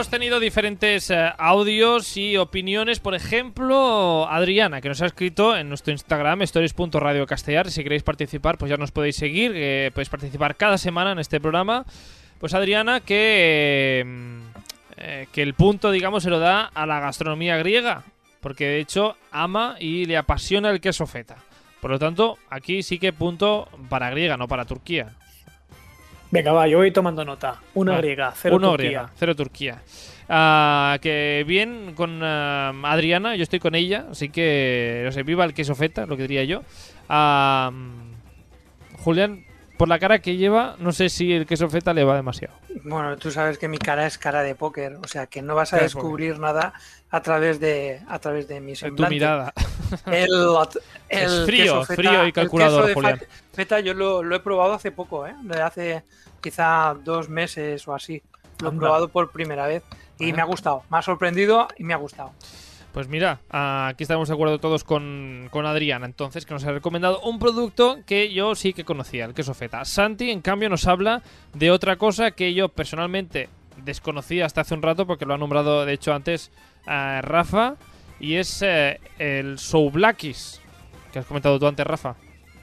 Hemos tenido diferentes eh, audios y opiniones. Por ejemplo, Adriana, que nos ha escrito en nuestro Instagram, stories.radiocastellar. Si queréis participar, pues ya nos podéis seguir. que podéis participar cada semana en este programa. Pues Adriana, que, eh, eh, que el punto, digamos, se lo da a la gastronomía griega. Porque de hecho ama y le apasiona el queso feta. Por lo tanto, aquí sí que punto para griega, no para Turquía. Venga, va, yo voy tomando nota. Una Ah, griega, cero Uno Turquía. griega, cero Turquía. Ah, que bien con ah, Adriana, yo estoy con ella, así que no sé, viva el queso feta, lo que diría yo. Ah, Julián, por la cara que lleva, no sé si el queso feta le va demasiado. Bueno, tú sabes que mi cara es cara de póker, o sea que no vas a Cara de póker. descubrir nada a través de a través de mi En tu semblante. mirada. El, el Es frío, queso feta- frío y el calculador, queso de Julián. Feta yo lo, lo he probado hace poco, ¿eh? De hace quizá dos meses o así. Lo he probado por primera vez y me ha gustado. Me ha sorprendido y me ha gustado. Pues mira, aquí estamos de acuerdo todos con, con Adriana, entonces, que nos ha recomendado un producto que yo sí que conocía, el queso feta. Santi, en cambio, nos habla de otra cosa que yo personalmente desconocía hasta hace un rato, porque lo ha nombrado, de hecho, antes ah, Rafa, y es eh, el souvlakis, que has comentado tú antes, Rafa.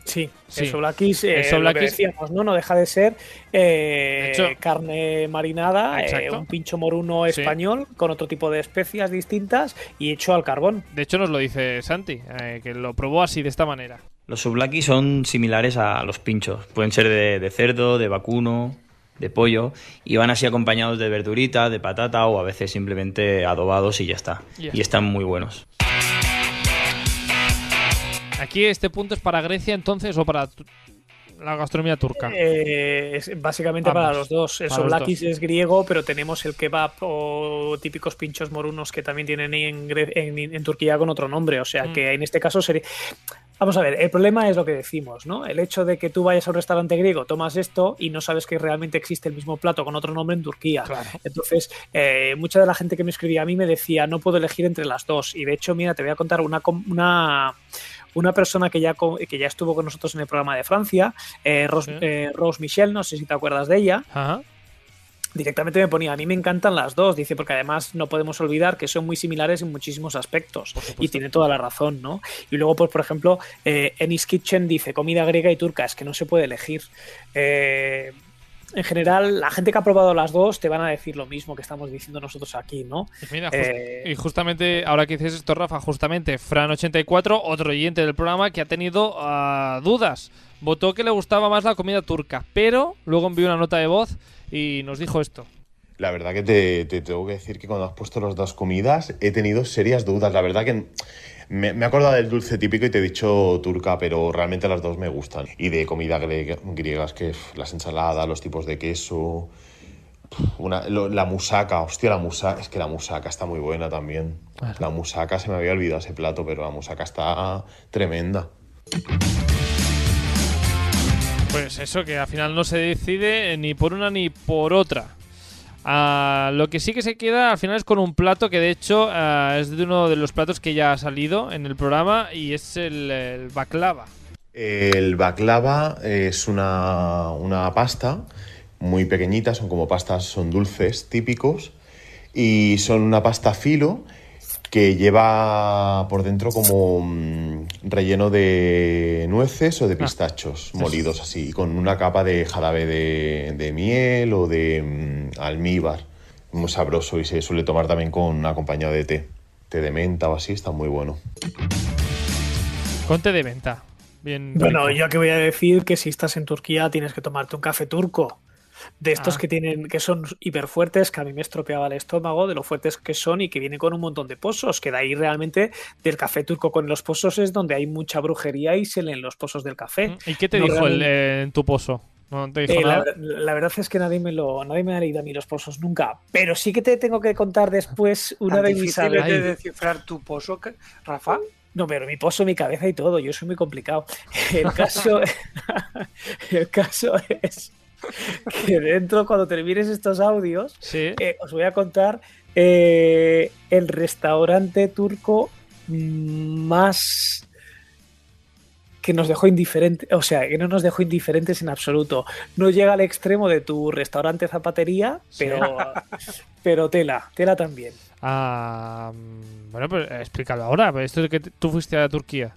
Sí, Sí. el souvlakis, eh, El lo que souvlakis- decíamos, ¿no? No deja de ser eh, De hecho- carne marinada, eh, un pincho moruno Sí. español con otro tipo de especias distintas y hecho al carbón. De hecho, nos lo dice Santi, eh, que lo probó así, de esta manera. Los souvlaki son similares a los pinchos. Pueden ser de, de cerdo, de vacuno, de pollo. Y van así acompañados de verdurita, de patata o a veces simplemente adobados y ya está. Y están muy buenos. Aquí este punto es para Grecia, entonces, o para la gastronomía turca. Eh, es básicamente para los dos. El dos. es griego, pero tenemos el kebab o típicos pinchos morunos que también tienen en, en, en Turquía con otro nombre. O sea Mm. que en este caso sería. Vamos a ver, el problema es lo que decimos, ¿no? El hecho de que tú vayas a un restaurante griego, tomas esto y no sabes que realmente existe el mismo plato con otro nombre en Turquía. Claro. Entonces, eh, mucha de la gente que me escribía a mí me decía, no puedo elegir entre las dos. Y de hecho, mira, te voy a contar una, una, una persona que ya, que ya estuvo con nosotros en el programa de Francia, eh, Rose, Sí. eh, Rose Michel, no sé si te acuerdas de ella, Ajá. directamente me ponía, a mí me encantan las dos, dice, porque además no podemos olvidar que son muy similares en muchísimos aspectos. Y tiene toda la razón, ¿no? Y luego, pues, por ejemplo, eh, Ennis Kitchen dice comida griega y turca, es que no se puede elegir. Eh, en general, la gente que ha probado las dos te van a decir lo mismo que estamos diciendo nosotros aquí, ¿no? Y mira, just- Eh, y justamente, ahora que dices esto, Rafa, justamente Fran84, otro oyente del programa que ha tenido ah, dudas. Votó que le gustaba más la comida turca, pero luego envió una nota de voz y nos dijo esto. La verdad que te, te tengo que decir que cuando has puesto las dos comidas he tenido serias dudas. La verdad que me, me he acordado del dulce típico y te he dicho turca, pero realmente las dos me gustan. Y de comida griega, griegas, que las ensaladas, los tipos de queso, una, lo- la musaca, hostia, la musaca, es que la musaca está muy buena también. Claro. La musaca, se me había olvidado ese plato, pero la musaca está tremenda. Pues eso, que al final no se decide ni por una ni por otra. Ah, lo que sí que se queda al final es con un plato que de hecho ah, es de uno de los platos que ya ha salido en el programa y es el, el baklava. El baklava es una, una pasta muy pequeñita, son como pastas, son dulces típicos y son una pasta filo que lleva por dentro como mm, relleno de nueces o de pistachos molidos así, con una capa de jarabe de, de miel o de mm, almíbar. Muy sabroso y se suele tomar también con acompañado de té. Té de menta o así, está muy bueno. Conte de venta. Bien. Bueno, rico. yo que voy a decir que si estás en Turquía tienes que tomarte un café turco. De estos Ah. que tienen, que son hiper fuertes, que a mí me estropeaba el estómago, de lo fuertes que son y que vienen con un montón de pozos, que de ahí realmente del café turco con los pozos es donde hay mucha brujería y se leen los pozos del café. ¿Y qué te No, dijo el, realmente- eh, en tu pozo? ¿No te dijo Eh, la, nada? la verdad es que nadie me lo, nadie me ha leído a mí los pozos nunca, pero sí que te tengo que contar después una ¿Tan de mis de descifrar tu pozo, que- Rafa? No, pero mi pozo, mi cabeza y todo, yo soy muy complicado. El caso, el caso es que dentro, cuando termines estos audios, Sí. eh, os voy a contar eh, el restaurante turco más que nos dejó indiferente, o sea, que no nos dejó indiferentes en absoluto. No llega al extremo de tu restaurante zapatería, Sí. pero, pero tela, tela también. Ah, mm, bueno, pues explícalo ahora. pues Esto de que tú fuiste a Turquía.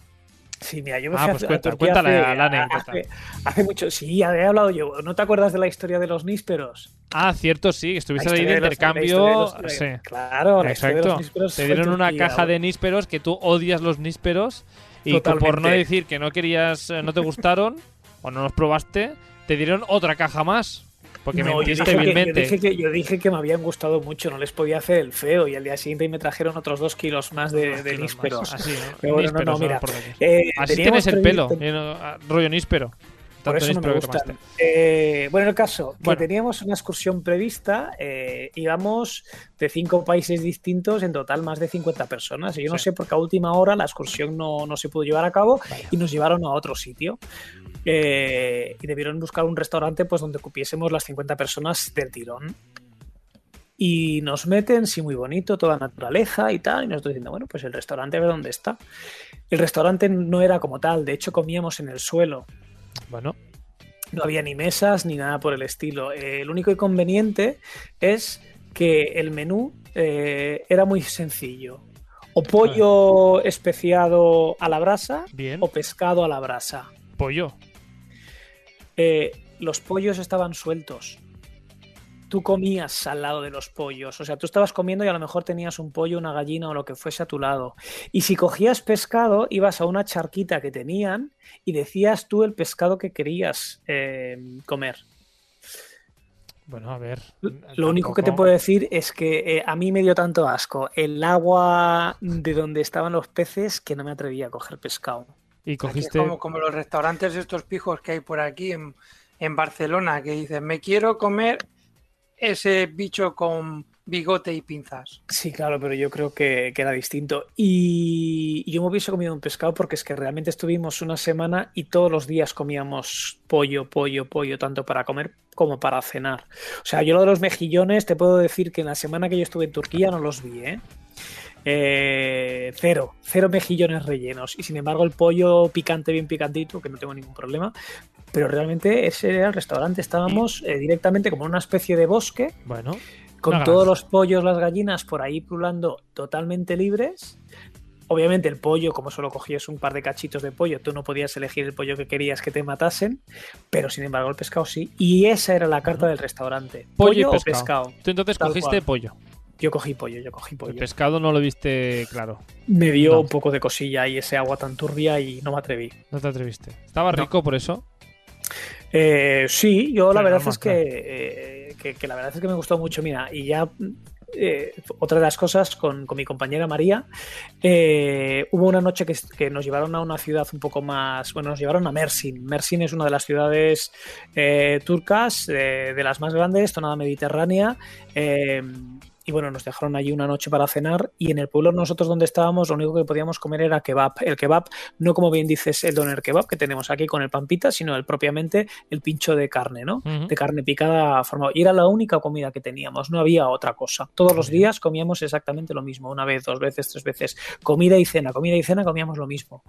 Sí, mira, yo me Ah, fui pues cuéntale hace, a la anécdota. hace, hace mucho. Sí, he hablado yo. ¿No te acuerdas de la historia de los nísperos? Ah, cierto, sí. Estuviste ahí de los- intercambio. historia de los- sí. Claro, la historia de Exacto. los nísperos Te dieron una Turquía, caja de nísperos que tú odias los nísperos y que por no Totalmente. decir que no querías, eh, no te gustaron o no los probaste, te dieron otra caja más. Porque No, yo mentiste que, yo, vilmente. dije que, yo dije que me habían gustado mucho, no les podía hacer el feo. Y al día siguiente me trajeron otros dos kilos más de, de nísperos. Así, ¿no? Pero bueno, Nísperos, no, mira. Eh, Así tienes el pelo, lleno- ah, rollo níspero. Por eso no me gustan. Eh, bueno, el caso, que Bueno. teníamos una excursión prevista, eh, íbamos de cinco países distintos, en total más de 50 personas. Y yo no sé por qué a última hora la excursión no, no se pudo llevar a cabo y nos llevaron a otro sitio. Eh, y debieron buscar un restaurante pues donde cupiésemos las 50 personas del tirón. Y nos meten, sí, muy bonito, toda naturaleza y tal. Y nos estoy diciendo, bueno, pues el restaurante a ver dónde está. El restaurante no era como tal, de hecho comíamos en el suelo. Bueno, No había ni mesas ni nada por el estilo. Eh, el único inconveniente es que el menú eh, era muy sencillo. O pollo especiado a la brasa bien. o pescado a la brasa. Pollo. Eh, los pollos estaban sueltos. Tú comías al lado de los pollos. O sea, tú estabas comiendo y a lo mejor tenías un pollo, una gallina o lo que fuese a tu lado. Y si cogías pescado, ibas a una charquita que tenían y decías tú el pescado que querías eh, comer. Bueno, a ver. Lo único que te puedo decir es que eh, a mí me dio tanto asco el agua de donde estaban los peces que no me atrevía a coger pescado. Y cogiste. como, como los restaurantes estos pijos que hay por aquí en, en Barcelona, que dicen, me quiero comer ese bicho con bigote y pinzas. Sí, claro, pero yo creo que, que era distinto. Y yo me hubiese comido un pescado porque es que realmente estuvimos una semana y todos los días comíamos pollo, pollo, pollo, tanto para comer como para cenar. O sea, yo lo de los mejillones te puedo decir que en la semana que yo estuve en Turquía no los vi, ¿eh? Eh, cero, cero mejillones rellenos. Y sin embargo, el pollo picante, bien picantito, que no tengo ningún problema. Pero realmente ese era el restaurante. Estábamos eh, directamente como en una especie de bosque Bueno, con todos los pollos, las gallinas por ahí pululando totalmente libres. Obviamente el pollo, como solo cogías un par de cachitos de pollo, tú no podías elegir el pollo que querías que te matasen, pero sin embargo el pescado sí. Y esa era la carta del restaurante. Pollo y o pescado. pescado. tú entonces cogiste cual. pollo. Yo cogí pollo, yo cogí El pollo. pescado no lo viste claro. Me dio No. un poco de cosilla y ese agua tan turbia y no me atreví. No te atreviste. Estaba No. rico por eso. Eh, sí, yo la verdad es que, eh, que, que la verdad es que me gustó mucho. Mira, y ya eh, otra de las cosas con, con mi compañera María, eh, hubo una noche que, que nos llevaron a una ciudad un poco más, bueno, nos llevaron a Mersin. Mersin es una de las ciudades eh, turcas, eh, de las más grandes, tonada mediterránea. Y bueno, nos dejaron allí una noche para cenar y en el pueblo nosotros donde estábamos lo único que podíamos comer era kebab. El kebab, no como bien dices el doner kebab que tenemos aquí con el pampita, sino el propiamente el pincho de carne, ¿no? De carne picada formado. Y era la única comida que teníamos, no había otra cosa. Todos los días comíamos exactamente lo mismo, una vez, dos veces, tres veces. Comida y cena, comida y cena comíamos lo mismo.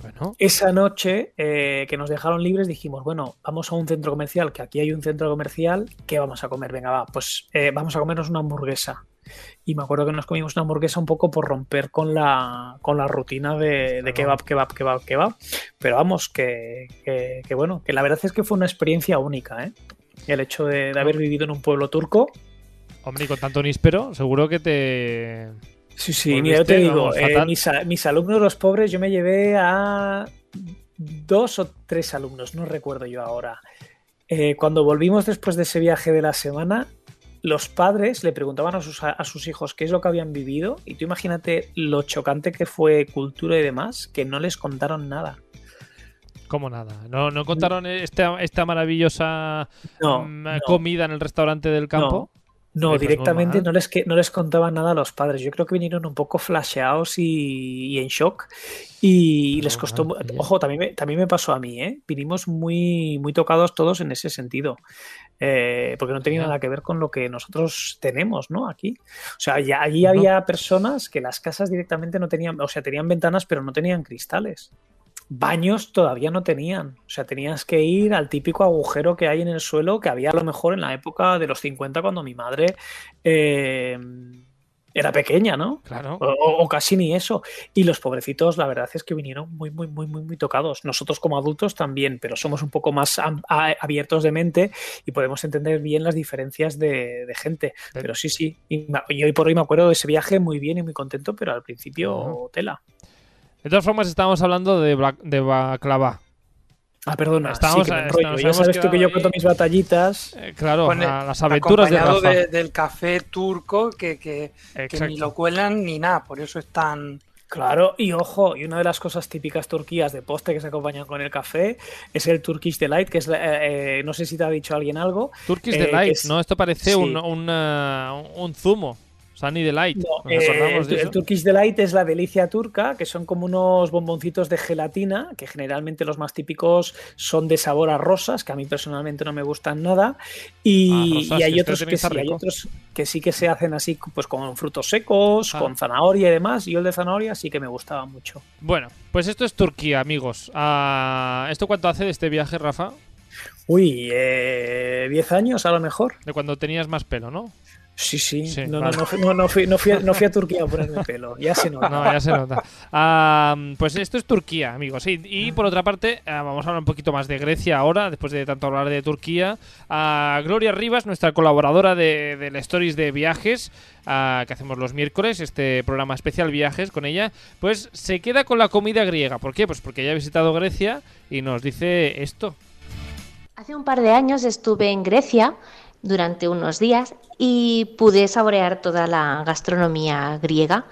Bueno, Esa noche eh, que nos dejaron libres dijimos, bueno, vamos a un centro comercial, que aquí hay un centro comercial, ¿qué vamos a comer? Venga, va, pues eh, vamos a comernos una hamburguesa. Y me acuerdo que nos comimos una hamburguesa un poco por romper con la, con la rutina de, de kebab, kebab, kebab, kebab. Pero vamos, que, que- que bueno, que la verdad es que fue una experiencia única, ¿eh? El hecho de, de haber vivido en un pueblo turco. hombre, y con tanto níspero, seguro que te. Sí, sí, Volviste, mira, yo te digo, vamos, eh, mis, mis alumnos, los pobres, yo me llevé a dos o tres alumnos, no recuerdo yo ahora. eh, cuando volvimos después de ese viaje de la semana, los padres le preguntaban a sus, a sus hijos qué es lo que habían vivido y tú imagínate lo chocante que fue cultura y demás, que no les contaron nada. ¿Cómo nada? ¿No, no contaron esta, esta maravillosa No, mm, no. comida en el restaurante del campo? No, Pues directamente no les, no les contaban nada a los padres. Yo creo que vinieron un poco flasheados y, y en shock. Y les Muy costó. Ojo, también me, también me pasó a mí, ¿eh? Vinimos muy, muy tocados todos en ese sentido. Eh, porque no tenía nada que ver con lo que nosotros tenemos, ¿no? Aquí. O sea, ya, allí No. había personas que las casas directamente no tenían. O sea, tenían ventanas, pero no tenían cristales. Baños todavía no tenían. O sea, tenías que ir al típico agujero que hay en el suelo que había a lo mejor en la época de los 50 cuando mi madre eh, era pequeña, ¿no? Claro. O, casi ni eso. Y los pobrecitos, la verdad es que vinieron muy, muy, muy, muy, muy tocados. Nosotros como adultos también, pero somos un poco más abiertos de mente y podemos entender bien las diferencias de, de gente. Pero sí, sí. Y, y hoy por hoy me acuerdo de ese viaje muy bien y muy contento, pero al principio tela. De todas formas, estábamos hablando de, bla- de baklava. Ah, perdona, Estamos- sí que me. Ya hemos sabes tú que yo cuento mis batallitas. Eh, claro, Con el- a las aventuras de Rafa. de- del café turco que, que- ni lo cuelan ni nada, por eso es tan... Claro, y ojo, y una de las cosas típicas turquías de postre que se acompañan con el café es el Turkish Delight, que es, la- eh, eh, no sé si te ha dicho alguien algo. Turkish eh, Delight, es- ¿no? Esto parece Sí. un, un, un zumo. Sunny Delight. No, ¿Nos eh, el, el Turkish Delight es la delicia turca, que son como unos bomboncitos de gelatina, que generalmente los más típicos son de sabor a rosas, que a mí personalmente no me gustan nada. Y, Ah, rosas, y hay esto otros que sí, hay rico. otros que sí que se hacen así, pues con frutos secos, Ah. con zanahoria y demás. Y yo el de zanahoria sí que me gustaba mucho. Bueno, pues esto es Turquía, amigos. Ah, ¿Esto cuánto hace de este viaje, Rafa? Uy, eh, 10 años a lo mejor. De cuando tenías más pelo, ¿no? Sí, sí. Sí, no, vale. no, no, fui, no, no fui, no, fui, a- no fui a Turquía a ponerme pelo. Ya se nota. No, ya se nota. Ah, pues esto es Turquía, amigos. Y, y por otra parte, ah, vamos a hablar un poquito más de Grecia ahora, después de tanto hablar de Turquía. Ah, Gloria Rivas, nuestra colaboradora de, del Stories de Viajes, ah, que hacemos los miércoles, este programa especial Viajes con ella, pues se queda con la comida griega. ¿Por qué? Pues porque ella ha visitado Grecia y nos dice esto. Hace un par de años estuve en Grecia durante unos días y pude saborear toda la gastronomía griega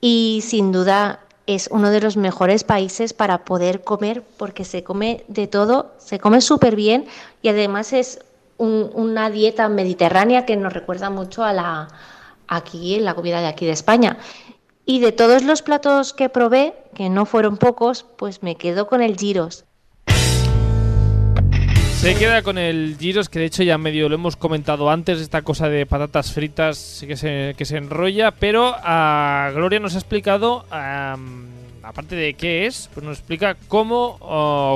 y sin duda es uno de los mejores países para poder comer porque se come de todo, se come súper bien y además es un- una dieta mediterránea que nos recuerda mucho a la aquí, la comida de aquí de España. Y de todos los platos que probé, que no fueron pocos, pues me quedo con el gyros. Se queda con el gyros, que de hecho ya medio lo hemos comentado antes, esta cosa de patatas fritas que se, que se enrolla, pero a Gloria nos ha explicado, aparte de qué es, pues nos explica cómo,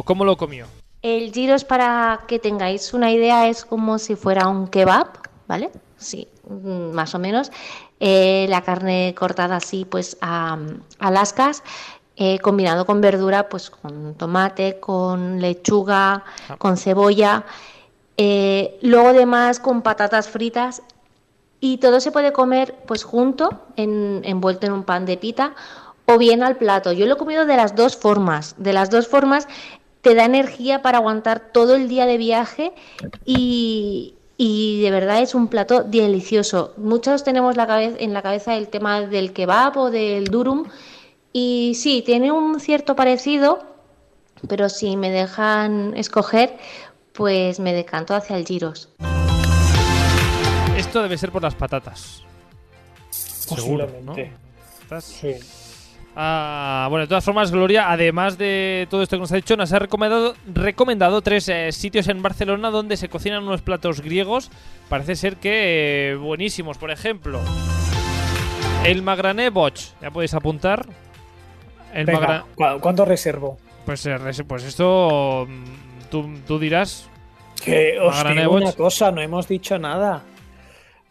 cómo lo comió. El gyros, para que tengáis una idea, es como si fuera un kebab, ¿vale? Sí, mm, más o menos. Eh, la carne cortada así, pues a, a lascas, eh, combinado con verdura, pues con tomate, con lechuga, con cebolla. Eh, luego además con patatas fritas y todo se puede comer pues junto, en- envuelto en un pan de pita o bien al plato. Yo lo he comido de las dos formas. De las dos formas te da energía para aguantar todo el día de viaje y, y de verdad es un plato delicioso. Muchos tenemos la cabeza, en la cabeza el tema del kebab o del durum y sí, tiene un cierto parecido, pero si me dejan escoger, pues me decanto hacia el gyros. Esto debe ser por las patatas. Seguro, ¿no? Sí. Ah, bueno, de todas formas, Gloria, además de todo esto que nos ha dicho, nos ha recomendado, recomendado tres eh, sitios en Barcelona donde se cocinan unos platos griegos. Parece ser que eh, buenísimos. Por ejemplo, el Magrané Boch. Ya podéis apuntar. El Venga, Magra- ¿cu- ¿cuánto reservo? Pues, eh, pues esto mm, tú, tú dirás. Que os digo una cosa, no hemos dicho nada.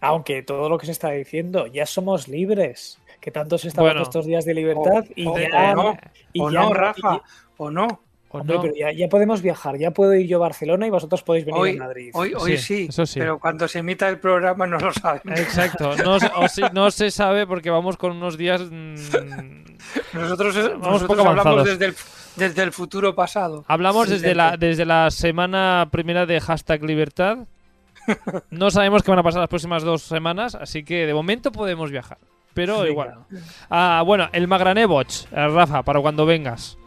Aunque todo lo que se está diciendo, ya somos libres. Que tanto se estaban Bueno. estos días de libertad y o, ya. o no, y o ya no, Rafa, y- o no. ¿O hombre, no? pero ya, ya podemos viajar, ya puedo ir yo a Barcelona y vosotros podéis venir Hoy, a Madrid. hoy, hoy Sí, sí, eso sí. pero cuando se emita el programa no lo sabemos. Exacto, no, se- o sí, no se sabe porque vamos con unos días. mm, Nosotros, Vamos nosotros poco hablamos avanzados. desde el, desde el futuro pasado. Hablamos Sí, desde la, desde la semana primera de hashtag libertad. No sabemos qué van a pasar las próximas dos semanas, así que de momento podemos viajar. Pero igual. Ah, bueno, el Magrané Boch, eh, Rafa, para cuando vengas.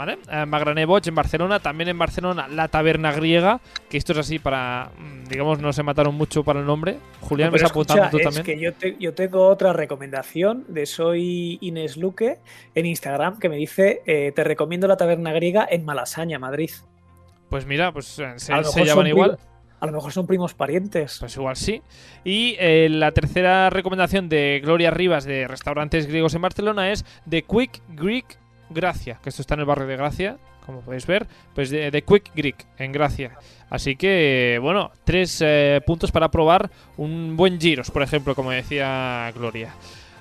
¿Vale? Eh, Magrané Boch en Barcelona, también en Barcelona la taberna griega, que esto es así para, mm, digamos, no se mataron mucho para el nombre. Julián, me apuntando escucha, tú es también. que yo, te- yo tengo otra recomendación de Soy Inés Luque en Instagram que me dice: eh, Te recomiendo la taberna griega en Malasaña, Madrid. Pues mira, pues eh, se, llaman igual. a lo mejor son primos parientes. Pues igual sí. Y eh, la tercera recomendación de Gloria Rivas de restaurantes griegos en Barcelona es The Quick Greek Gracia, que esto está en el barrio de Gracia, como podéis ver, pues de, Quick Greek en Gracia. Así que, bueno, tres eh, puntos para probar un buen giros, por ejemplo, como decía Gloria.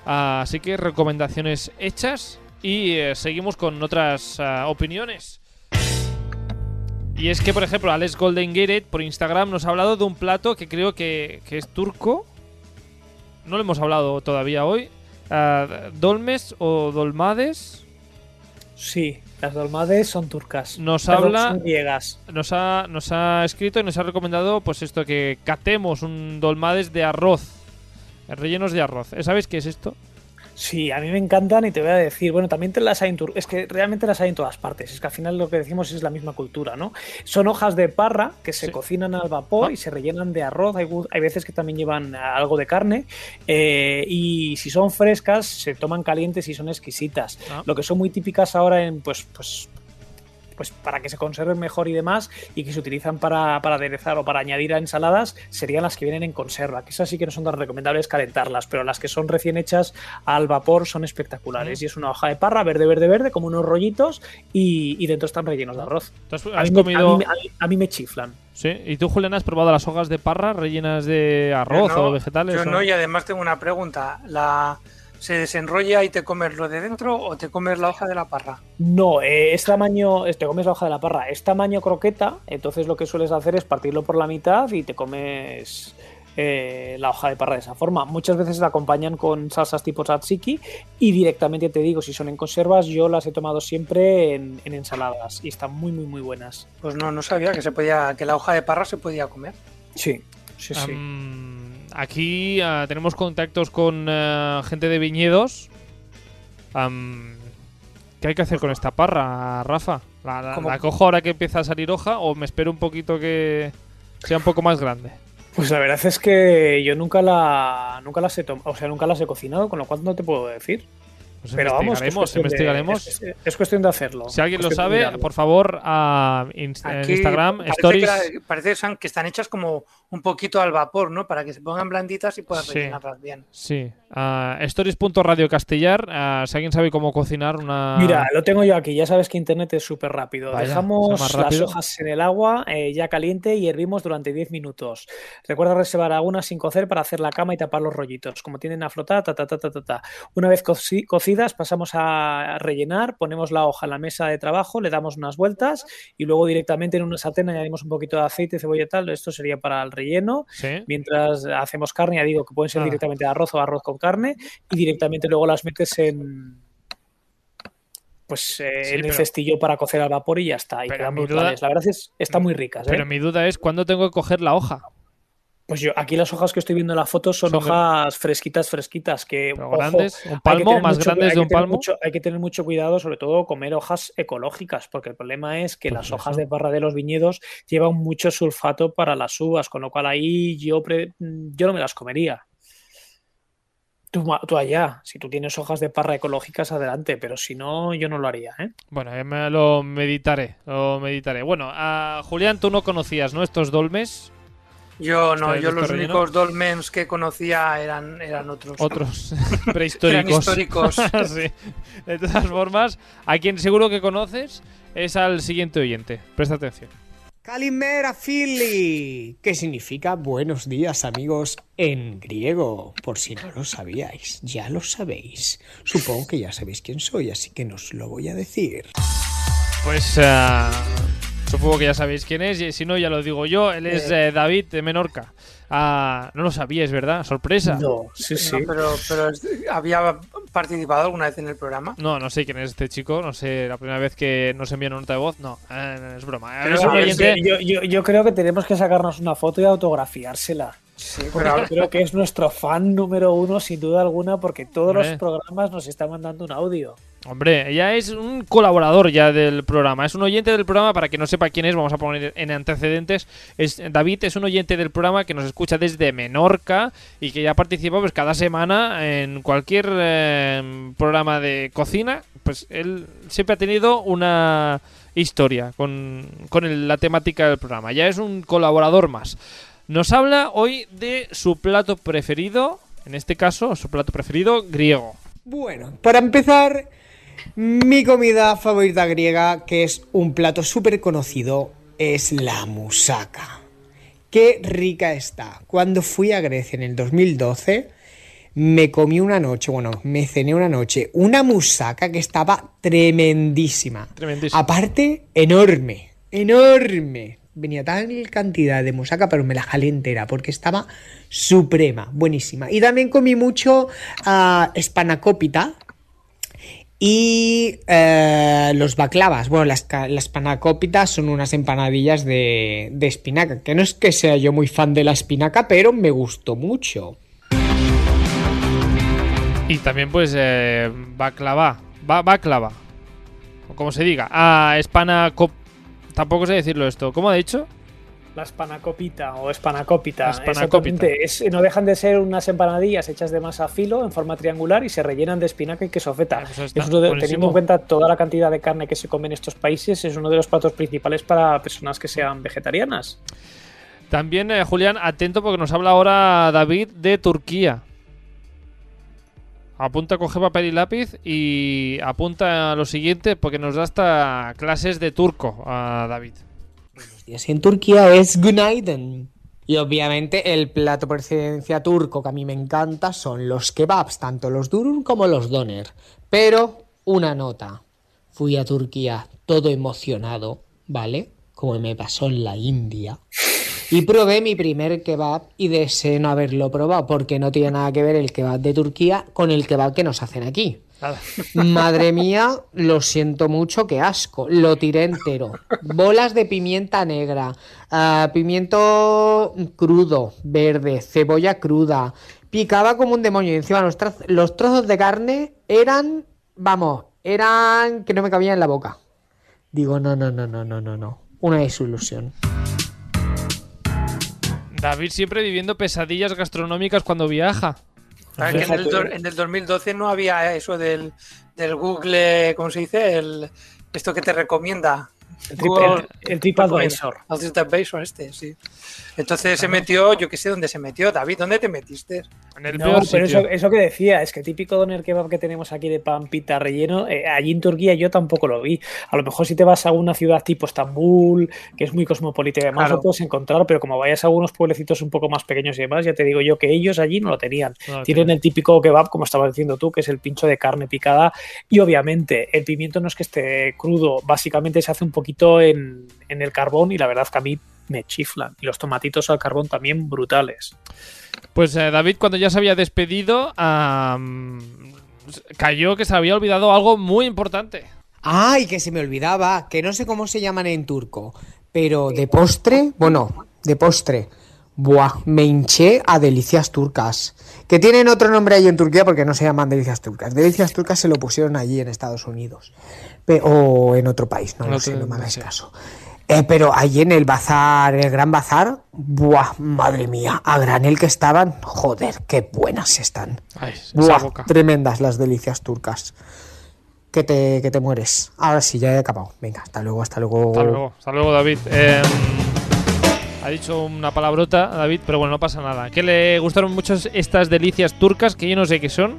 Así que recomendaciones hechas y eh, seguimos con otras ah, opiniones. Y es que, por ejemplo, Alex Golden Gated por Instagram nos ha hablado de un plato que creo que, que es turco. No lo hemos hablado todavía hoy. Ah, dolmes o dolmades. Sí, las dolmades son turcas. Nos Perdón, habla- Son griegas. Nos ha, nos ha escrito y nos ha recomendado, pues esto, que catemos un dolmades de arroz. Rellenos de arroz. ¿Eh, ¿Sabéis qué es esto? Sí, a mí me encantan y te voy a decir, bueno, también te las hay en tur- es que realmente las hay en todas partes, es que al final lo que decimos es la misma cultura, ¿no? Son hojas de parra que se Sí. cocinan al vapor Ah. y se rellenan de arroz, hay, veces que también llevan algo de carne eh, y si son frescas se toman calientes y son exquisitas. Ah. Lo que son muy típicas ahora en, pues, pues, pues para que se conserven mejor y demás y que se utilizan para, para aderezar o para añadir a ensaladas serían las que vienen en conserva, que esas sí que no son tan recomendables calentarlas, pero las que son recién hechas al vapor son espectaculares. Mm. Y es una hoja de parra verde, verde, verde, como unos rollitos y, y dentro están rellenos de arroz. ¿Tú has, A mí, me- comido...? a mí- a mí- a mí me chiflan. Sí. ¿Y tú, Julián, has probado las hojas de parra rellenas de arroz no, o vegetales? Yo o- no, y además tengo una pregunta. ¿La, ¿Se desenrolla y te comes lo de dentro o te comes la hoja de la parra? No, eh, es tamaño, es- te comes la hoja de la parra, es tamaño croqueta, entonces lo que sueles hacer es partirlo por la mitad y te comes eh, la hoja de parra de esa forma. Muchas veces la acompañan con salsas tipo tzatziki y directamente te digo, si son en conservas, yo las he tomado siempre en, en ensaladas y están muy, muy, muy buenas. Pues no, no sabía que se podía, que la hoja de parra se podía comer. Sí, sí, sí. Aquí ah, tenemos contactos con ah, gente de viñedos. ¿Qué hay que hacer con esta parra, Rafa? ¿La, la- ¿Cómo? la cojo ahora que empieza a salir hoja o me espero un poquito que sea un poco más grande? Pues la verdad es que yo nunca la nunca las he o sea, nunca las he cocinado, con lo cual no te puedo decir. Pues Pero vamos, es investigaremos, cuestión de- investigaremos. es- es- es cuestión de hacerlo. si alguien lo sabe, por favor, a Inst- en Aquí Instagram, parece stories. Que, la- parece San, que están hechas como un poquito al vapor, ¿no? Para que se pongan blanditas y puedas Sí. rellenarlas bien. Sí, a stories.radio castellar. ah, si alguien sabe cómo cocinar una. Mira, lo tengo yo aquí, ya sabes que internet es súper rápido. Vaya, Dejamos las hojas en el agua eh, ya caliente y hervimos durante 10 minutos. Recuerda reservar algunas sin cocer para hacer la cama y tapar los rollitos. Como tienden a flotar, ta, ta, ta, ta, ta, ta. Una vez coci- cocidas, pasamos a rellenar, ponemos la hoja en la mesa de trabajo, le damos unas vueltas y luego directamente en una sartén añadimos un poquito de aceite, cebolla y tal. Esto sería para el relleno. Sí. Mientras hacemos carne, ya digo que pueden ser Ah. directamente de arroz o arroz con carne y directamente luego las metes en pues eh, Sí, en el cestillo para cocer al vapor y ya está. Y quedan duda- brutales. La verdad es están muy ricas. ¿eh? Pero mi duda es cuándo tengo que coger la hoja. Pues yo aquí las hojas que estoy viendo en la foto son, Son hojas fresquitas, fresquitas que ojo, grandes, un palmo, más mucho- grandes de un palmo. mucho- hay que tener mucho cuidado, sobre todo comer hojas ecológicas, porque el problema es que Pues las hojas de parra de los viñedos llevan mucho sulfato para las uvas, con lo cual ahí yo, pre- yo no me las comería. Tú, allá, si tú tienes hojas de parra ecológicas, adelante, pero si no, yo no lo haría, ¿eh? Bueno, me lo meditaré, lo meditaré. Bueno, a Julián, tú no conocías, ¿no? Estos dolmes, Yo no, ¿Ustedes yo los relleno? únicos dolmens que conocía eran, eran otros. otros Eran prehistóricos. históricos. Sí. De todas formas, a quien seguro que conoces es al siguiente oyente. Presta atención. Kalimera Philly, que significa buenos días amigos en griego, por si no lo sabíais, ya lo sabéis. Supongo que ya sabéis quién soy, así que no os lo voy a decir. Pues ah, supongo que ya sabéis quién es, y si no, ya lo digo yo. Él es eh, David de Menorca. A... No lo sabíais, ¿verdad? Sorpresa. No, sí, sí. No, pero, ¿había participado alguna vez en el programa? No, no sé quién es este chico, no sé, la primera vez que nos envió una nota de voz, no, eh, es broma. Pero Es oyente- yo, yo- yo creo que tenemos que sacarnos una foto y autografiársela. Sí, yo creo que es nuestro fan número uno, sin duda alguna, porque todos Hombre. los programas nos está mandando un audio. Hombre, ella es un colaborador ya del programa, es un oyente del programa, para que no sepa quién es, vamos a poner en antecedentes. Es, David es un oyente del programa que nos escucha desde Menorca y que ya participa pues cada semana en cualquier eh, programa de cocina. Pues él siempre ha tenido una historia con, con el- la temática del programa, ya es un colaborador más. Nos habla hoy de su plato preferido, en este caso, su plato preferido griego. Bueno, para empezar, mi comida favorita griega, que es un plato súper conocido, es la musaca. Qué rica está. Cuando fui a Grecia en el 2012, me comí una noche, bueno, me cené una noche, una musaca que estaba tremendísima. Tremendísimo. Aparte, enorme, enorme. Venía tal cantidad de musaca, pero me la jalé entera porque estaba suprema, buenísima. Y también comí mucho ah, spanakopita y eh, los baklavas. Bueno, las, las spanakópitas son unas empanadillas de, de espinaca, que no es que sea yo muy fan de la espinaca, pero me gustó mucho. Y también, pues, eh, baklava. Ba baklava. O como se diga. Ah, espana... Tampoco sé decirlo esto. ¿Cómo ha dicho? La espanacopita o espanacópita. La espanacópita. Exactamente. Es- no dejan de ser unas empanadillas hechas de masa filo en forma triangular y se rellenan de espinaca y queso feta. Ah, teniendo en cuenta toda la cantidad de carne que se come en estos países, es uno de los platos principales para personas que sean vegetarianas. También, eh, Julián, atento porque nos habla ahora David de Turquía. Apunta, coge papel y lápiz y apunta lo siguiente porque nos da hasta clases de turco a David. Y así en Turquía es Günaydın. Y obviamente el plato por turco que a mí me encanta son los kebabs, tanto los durum como los doner. Pero una nota. Fui a Turquía todo emocionado, ¿vale? Como me pasó en la India. Y probé mi primer kebab y deseo no haberlo probado porque no tiene nada que ver el kebab de Turquía con el kebab que nos hacen aquí. Madre mía, lo siento mucho, qué asco. Lo tiré entero. Bolas de pimienta negra, ah, pimiento crudo, verde, cebolla cruda. Picaba como un demonio. Y encima los, los trozos de carne eran, vamos, eran que no me cabían en la boca. Digo, no, no, no, no, no, no, no. Una desilusión. David siempre viviendo pesadillas gastronómicas cuando viaja. Claro, que en, el, en el 2012 no había eso del, del Google, ¿cómo se dice? El, esto que te recomienda. El, trip, Google- el, el TripAdvisor. El TripAdvisor este, sí. Entonces se metió, yo qué sé dónde se metió. David, ¿dónde te metiste? En el No, peor pero sitio. eso, eso que decía, es que típico doner kebab que tenemos aquí de pan pita relleno, eh, allí en Turquía yo tampoco lo vi. A lo mejor si te vas a una ciudad tipo Estambul, que es muy cosmopolita y demás, Claro. lo puedes encontrar, pero como vayas a algunos pueblecitos un poco más pequeños y demás, ya te digo yo que ellos allí no lo tenían. Tienen el típico kebab, como estabas diciendo tú, que es el pincho de carne picada. Y obviamente el pimiento no es que esté crudo, básicamente se hace un poquito en, en el carbón y la verdad que a mí me chiflan. Y los tomatitos al carbón también brutales. Pues eh, David, cuando ya se había despedido, cayó que se había olvidado algo muy importante. Ay, que se me olvidaba, que no sé cómo se llaman en turco, pero de postre, bueno, de postre. Buah, me hinché a delicias turcas. Que tienen otro nombre ahí en Turquía porque no se llaman delicias turcas. Delicias turcas se lo pusieron allí en Estados Unidos. Pe- o en otro país, no lo sé, no me hagáis sé. caso. Eh, pero allí en el bazar, en el gran bazar, buah, madre mía, a granel que estaban, joder, qué buenas están. Ay, Buah, boca. tremendas las delicias turcas. Que te, que te mueres. Ahora sí, ya he acabado. Venga, hasta luego, hasta luego. Hasta luego, hasta luego, David. Eh, ha dicho una palabrota, David, pero bueno, no pasa nada. Que le gustaron mucho estas delicias turcas que yo no sé qué son.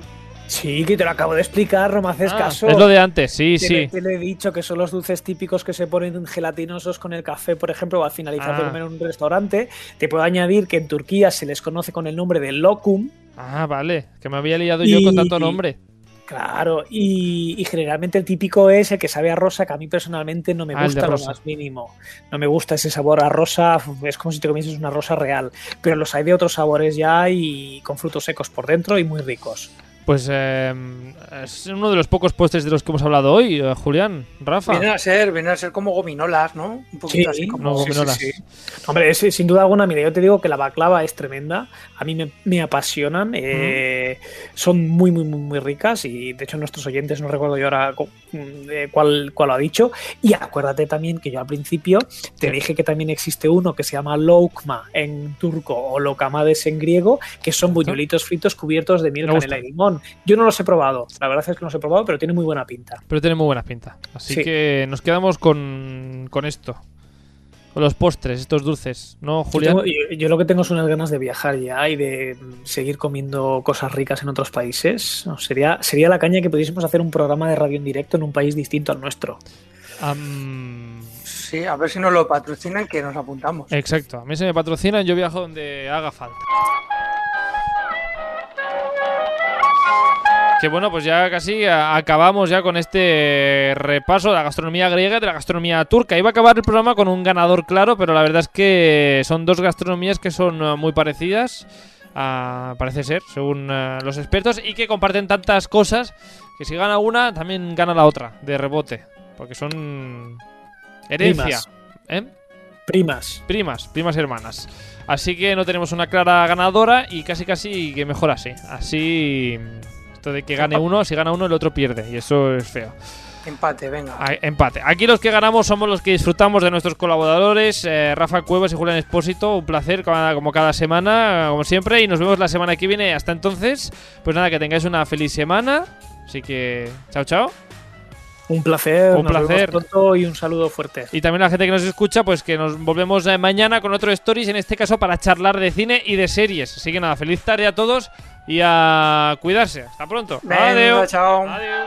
Sí, que te lo acabo de explicar, no me haces Ah, caso. es lo de antes, sí, Te, sí. le- te lo he dicho que son los dulces típicos que se ponen gelatinosos con el café, por ejemplo, o al finalizar de Ah. comer en un restaurante. Te puedo añadir que en Turquía se les conoce con el nombre de lokum. Ah, vale, que me había liado yo con tanto nombre. Claro, y, y generalmente el típico es el que sabe a rosa, que a mí personalmente no me Ah, gusta lo más mínimo. No me gusta ese sabor a rosa, es como si te comieses una rosa real. Pero los hay de otros sabores ya y con frutos secos por dentro y muy ricos. Pues eh, es uno de los pocos postres de los que hemos hablado hoy, eh, Julián, Rafa. Vienen a ser, vienen a ser como gominolas, ¿no? Un poquito Sí, así como. no, Sí, sí, gominolas. sí. Hombre, es, sin duda alguna, mira, yo te digo que la baklava es tremenda. A mí me, me apasionan. eh, Son muy, muy, muy, muy ricas. Y de hecho, nuestros oyentes, no recuerdo yo ahora cu- eh, cuál, cuál lo ha dicho. Y acuérdate también que yo al principio te Sí. dije que también existe uno que se llama lokma en turco o lokamades en griego, que son buñuelitos fritos cubiertos de miel, canela y limón. Yo no los he probado. La verdad es que no los he probado, pero tiene muy buena pinta. Pero tiene muy buena pinta. Así Sí. que nos quedamos con, con esto. Con los postres, estos dulces, ¿no, Yo, Julián? tengo- yo- yo lo que tengo son unas ganas de viajar ya y de seguir comiendo cosas ricas en otros países. No, sería, sería la caña que pudiésemos hacer un programa de radio en directo en un país distinto al nuestro. Sí, a ver si nos lo patrocinan, que nos apuntamos. exacto, a mí se me patrocinan, yo viajo donde haga falta. Que bueno, pues ya casi acabamos ya con este repaso de la gastronomía griega y de la gastronomía turca. Iba a acabar el programa con un ganador claro, pero la verdad es que son dos gastronomías que son eh, muy parecidas, ah, parece ser, según eh, los expertos, y que comparten tantas cosas que si gana una, también gana la otra, de rebote. Porque son herencia. Primas. ¿Eh? Primas. Primas, primas hermanas. Así que no tenemos una clara ganadora y casi casi que mejor así. Así esto de que gane uno, si gana uno el otro pierde y eso es feo. Empate, venga. Ah, Empate. Aquí los que ganamos somos los que disfrutamos de nuestros colaboradores, eh, Rafa Cuevas y Julián Espósito. Un placer como como cada semana, como siempre, y nos vemos la semana que viene. Hasta entonces, pues nada, que tengáis una feliz semana. Así que, chao, chao. Un placer. Un nos vemos placer. pronto y un saludo fuerte. Y también a la gente que nos escucha, pues que nos volvemos eh, mañana con otro Stories, en este caso para charlar de cine y de series. Así que nada, feliz tarde a todos y a cuidarse. Hasta pronto. Venga, Adiós. chao. Adiós.